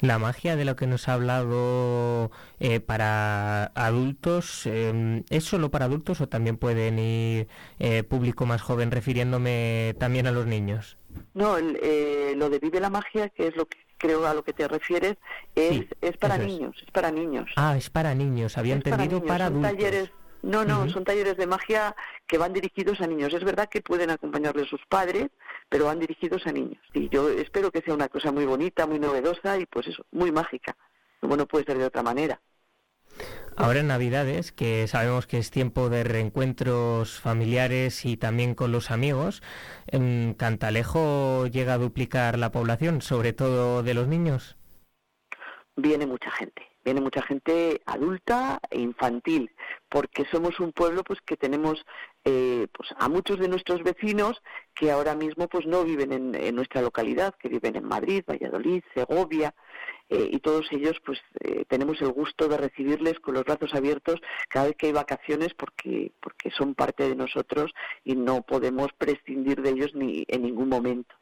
La magia de lo que nos ha hablado eh, para adultos, em, ¿es solo para adultos o también pueden ir eh, público más joven, refiriéndome también a los niños? No, eh, lo de Vive la Magia, que es lo que creo a lo que te refieres, es, es para niños, es. para niños. Ah, es para niños, había entendido para, adultos. No, no, son talleres de magia que van dirigidos a niños. Es verdad que pueden acompañarle sus padres, pero van dirigidos a niños. Y yo espero que sea una cosa muy bonita, muy novedosa y pues eso, muy mágica. Como no puede ser de otra manera. Ahora en Navidades, que sabemos que es tiempo de reencuentros familiares y también con los amigos, ¿en Cantalejo llega a duplicar la población, sobre todo de los niños? Viene mucha gente viene mucha gente adulta e infantil, porque somos un pueblo pues que tenemos eh, pues a muchos de nuestros vecinos que ahora mismo pues no viven en, nuestra localidad, que viven en Madrid, Valladolid, Segovia, eh, y todos ellos pues eh, tenemos el gusto de recibirles con los brazos abiertos cada vez que hay vacaciones porque porque son parte de nosotros y no podemos prescindir de ellos ni en ningún momento.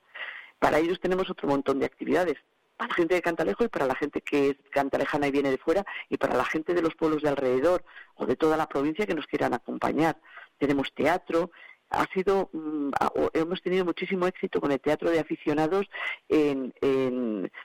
Para ellos tenemos otro montón de actividades para la gente de Cantalejo y para la gente que es cantalejana y viene de fuera y para la gente de los pueblos de alrededor o de toda la provincia que nos quieran acompañar. Tenemos teatro, ha sido mm, hemos tenido muchísimo éxito con el teatro de aficionados en,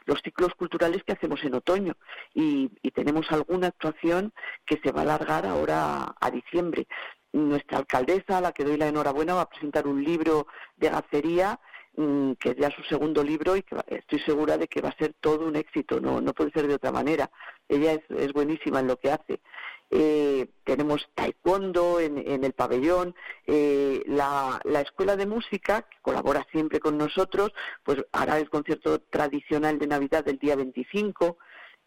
los ciclos culturales que hacemos en otoño y, tenemos alguna actuación que se va a alargar ahora a diciembre. Nuestra alcaldesa, a la que doy la enhorabuena, va a presentar un libro de gacería que es ya su segundo libro y que estoy segura de que va a ser todo un éxito, no, no puede ser de otra manera. Ella es, buenísima en lo que hace. Eh, tenemos taekwondo en, en el pabellón, eh, la, la, escuela de música, que colabora siempre con nosotros, pues hará el concierto tradicional de Navidad del día 25,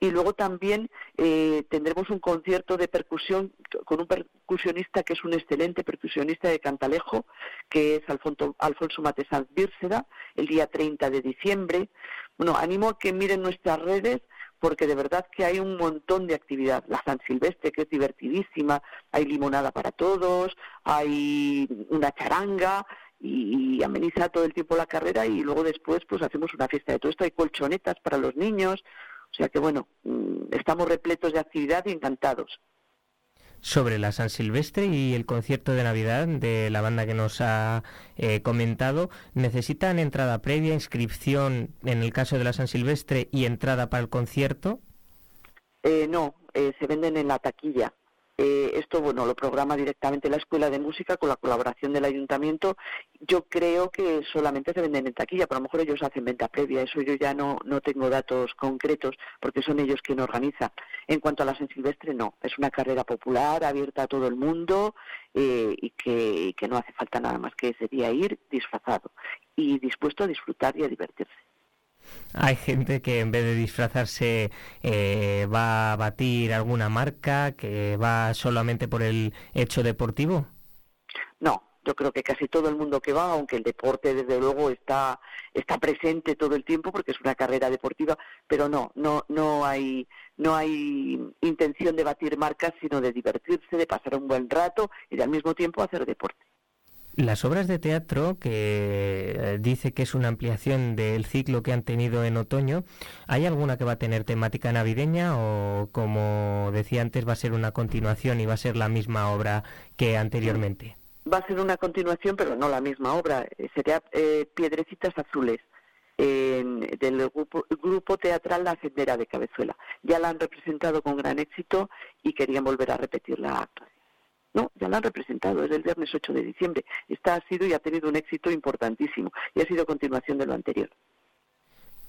y luego también eh, tendremos un concierto de percusión con un percusionista que es un excelente percusionista de Cantalejo, que es Alfonso, Alfonso Matesanz Bírseda, el día 30 de diciembre. Bueno, animo a que miren nuestras redes porque de verdad que hay un montón de actividad. La San Silvestre, que es divertidísima, hay limonada para todos, hay una charanga, y, ameniza todo el tiempo la carrera y luego después pues hacemos una fiesta de todo esto, hay colchonetas para los niños, o sea que bueno, mm, estamos repletos de actividad y encantados. Sobre la San Silvestre y el concierto de Navidad de la banda que nos ha eh, comentado, ¿necesitan entrada previa, inscripción en el caso de la San Silvestre y entrada para el concierto? Eh, no, eh, se venden en la taquilla. Eh, esto, bueno, lo programa directamente la Escuela de Música con la colaboración del Ayuntamiento. Yo creo que solamente se venden en taquilla, pero a lo mejor ellos hacen venta previa. Eso yo ya no, no tengo datos concretos porque son ellos quienes organizan. En cuanto a la San Silvestre, no. Es una carrera popular, abierta a todo el mundo eh, y, que, que no hace falta nada más que ese día ir disfrazado y dispuesto a disfrutar y a divertirse. Hay gente que en vez de disfrazarse eh, va a batir alguna marca, que va solamente por el hecho deportivo. No, yo creo que casi todo el mundo que va, aunque el deporte desde luego está está presente todo el tiempo porque es una carrera deportiva, pero no, no no hay no hay intención de batir marcas, sino de divertirse, de pasar un buen rato y de al mismo tiempo hacer deporte. Las obras de teatro, que eh, dice que es una ampliación del ciclo que han tenido en otoño, ¿hay alguna que va a tener temática navideña o, como decía antes, va a ser una continuación y va a ser la misma obra que anteriormente? Va a ser una continuación, pero no la misma obra. Sería eh, Piedrecitas Azules, del grupo, grupo, teatral La Sendera de Cabezuela. Ya la han representado con gran éxito y querían volver a repetir la actuación. No, ya la han representado, es el viernes 8 de diciembre. Esta ha sido y ha tenido un éxito importantísimo y ha sido continuación de lo anterior.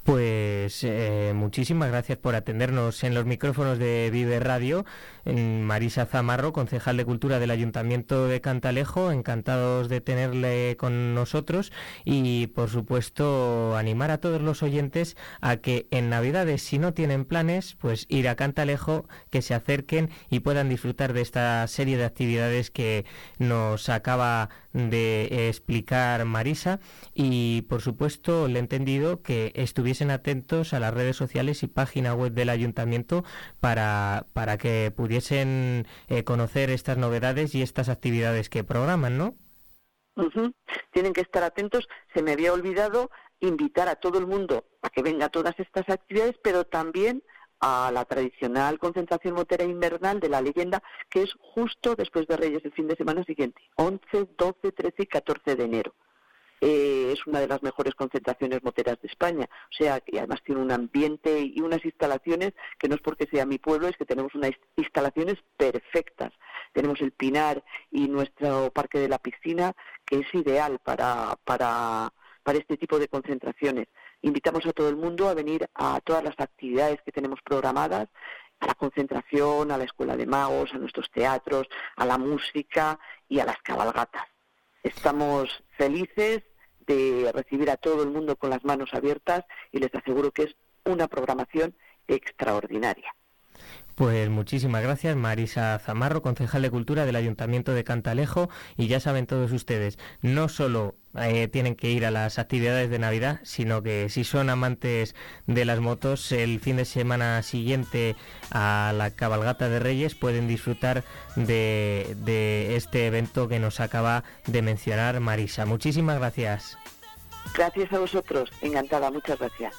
Pues eh, muchísimas gracias por atendernos en los micrófonos de Vive Radio. Marisa Zamarro, concejal de Cultura del Ayuntamiento de Cantalejo, encantados de tenerle con nosotros y por supuesto animar a todos los oyentes a que en Navidades, si no tienen planes, pues ir a Cantalejo, que se acerquen y puedan disfrutar de esta serie de actividades que nos acaba de explicar Marisa y por supuesto le he entendido que estuviesen atentos a las redes sociales y página web del ayuntamiento para, para que pudiesen eh, conocer estas novedades y estas actividades que programan, ¿no? Tienen que estar atentos. Se me había olvidado invitar a todo el mundo a que venga a todas estas actividades, pero también a la tradicional concentración motera invernal de la leyenda, que es justo después de Reyes el fin de semana siguiente, 11, 12, 13 y 14 de enero. Eh, es una de las mejores concentraciones moteras de España. O sea, que además tiene un ambiente y unas instalaciones que no es porque sea mi pueblo, es que tenemos unas instalaciones perfectas. Tenemos el Pinar y nuestro parque de la piscina, que es ideal para, para, para este tipo de concentraciones. Invitamos a todo el mundo a venir a todas las actividades que tenemos programadas, a la concentración, a la escuela de magos, a nuestros teatros, a la música y a las cabalgatas. Estamos felices de recibir a todo el mundo con las manos abiertas y les aseguro que es una programación extraordinaria. Pues muchísimas gracias, Marisa Zamarro, concejal de Cultura del Ayuntamiento de Cantalejo. Y ya saben todos ustedes, no solo eh, tienen que ir a las actividades de Navidad, sino que si son amantes de las motos, el fin de semana siguiente a la cabalgata de Reyes pueden disfrutar de, de este evento que nos acaba de mencionar Marisa. Muchísimas gracias. Gracias a vosotros, encantada, muchas gracias.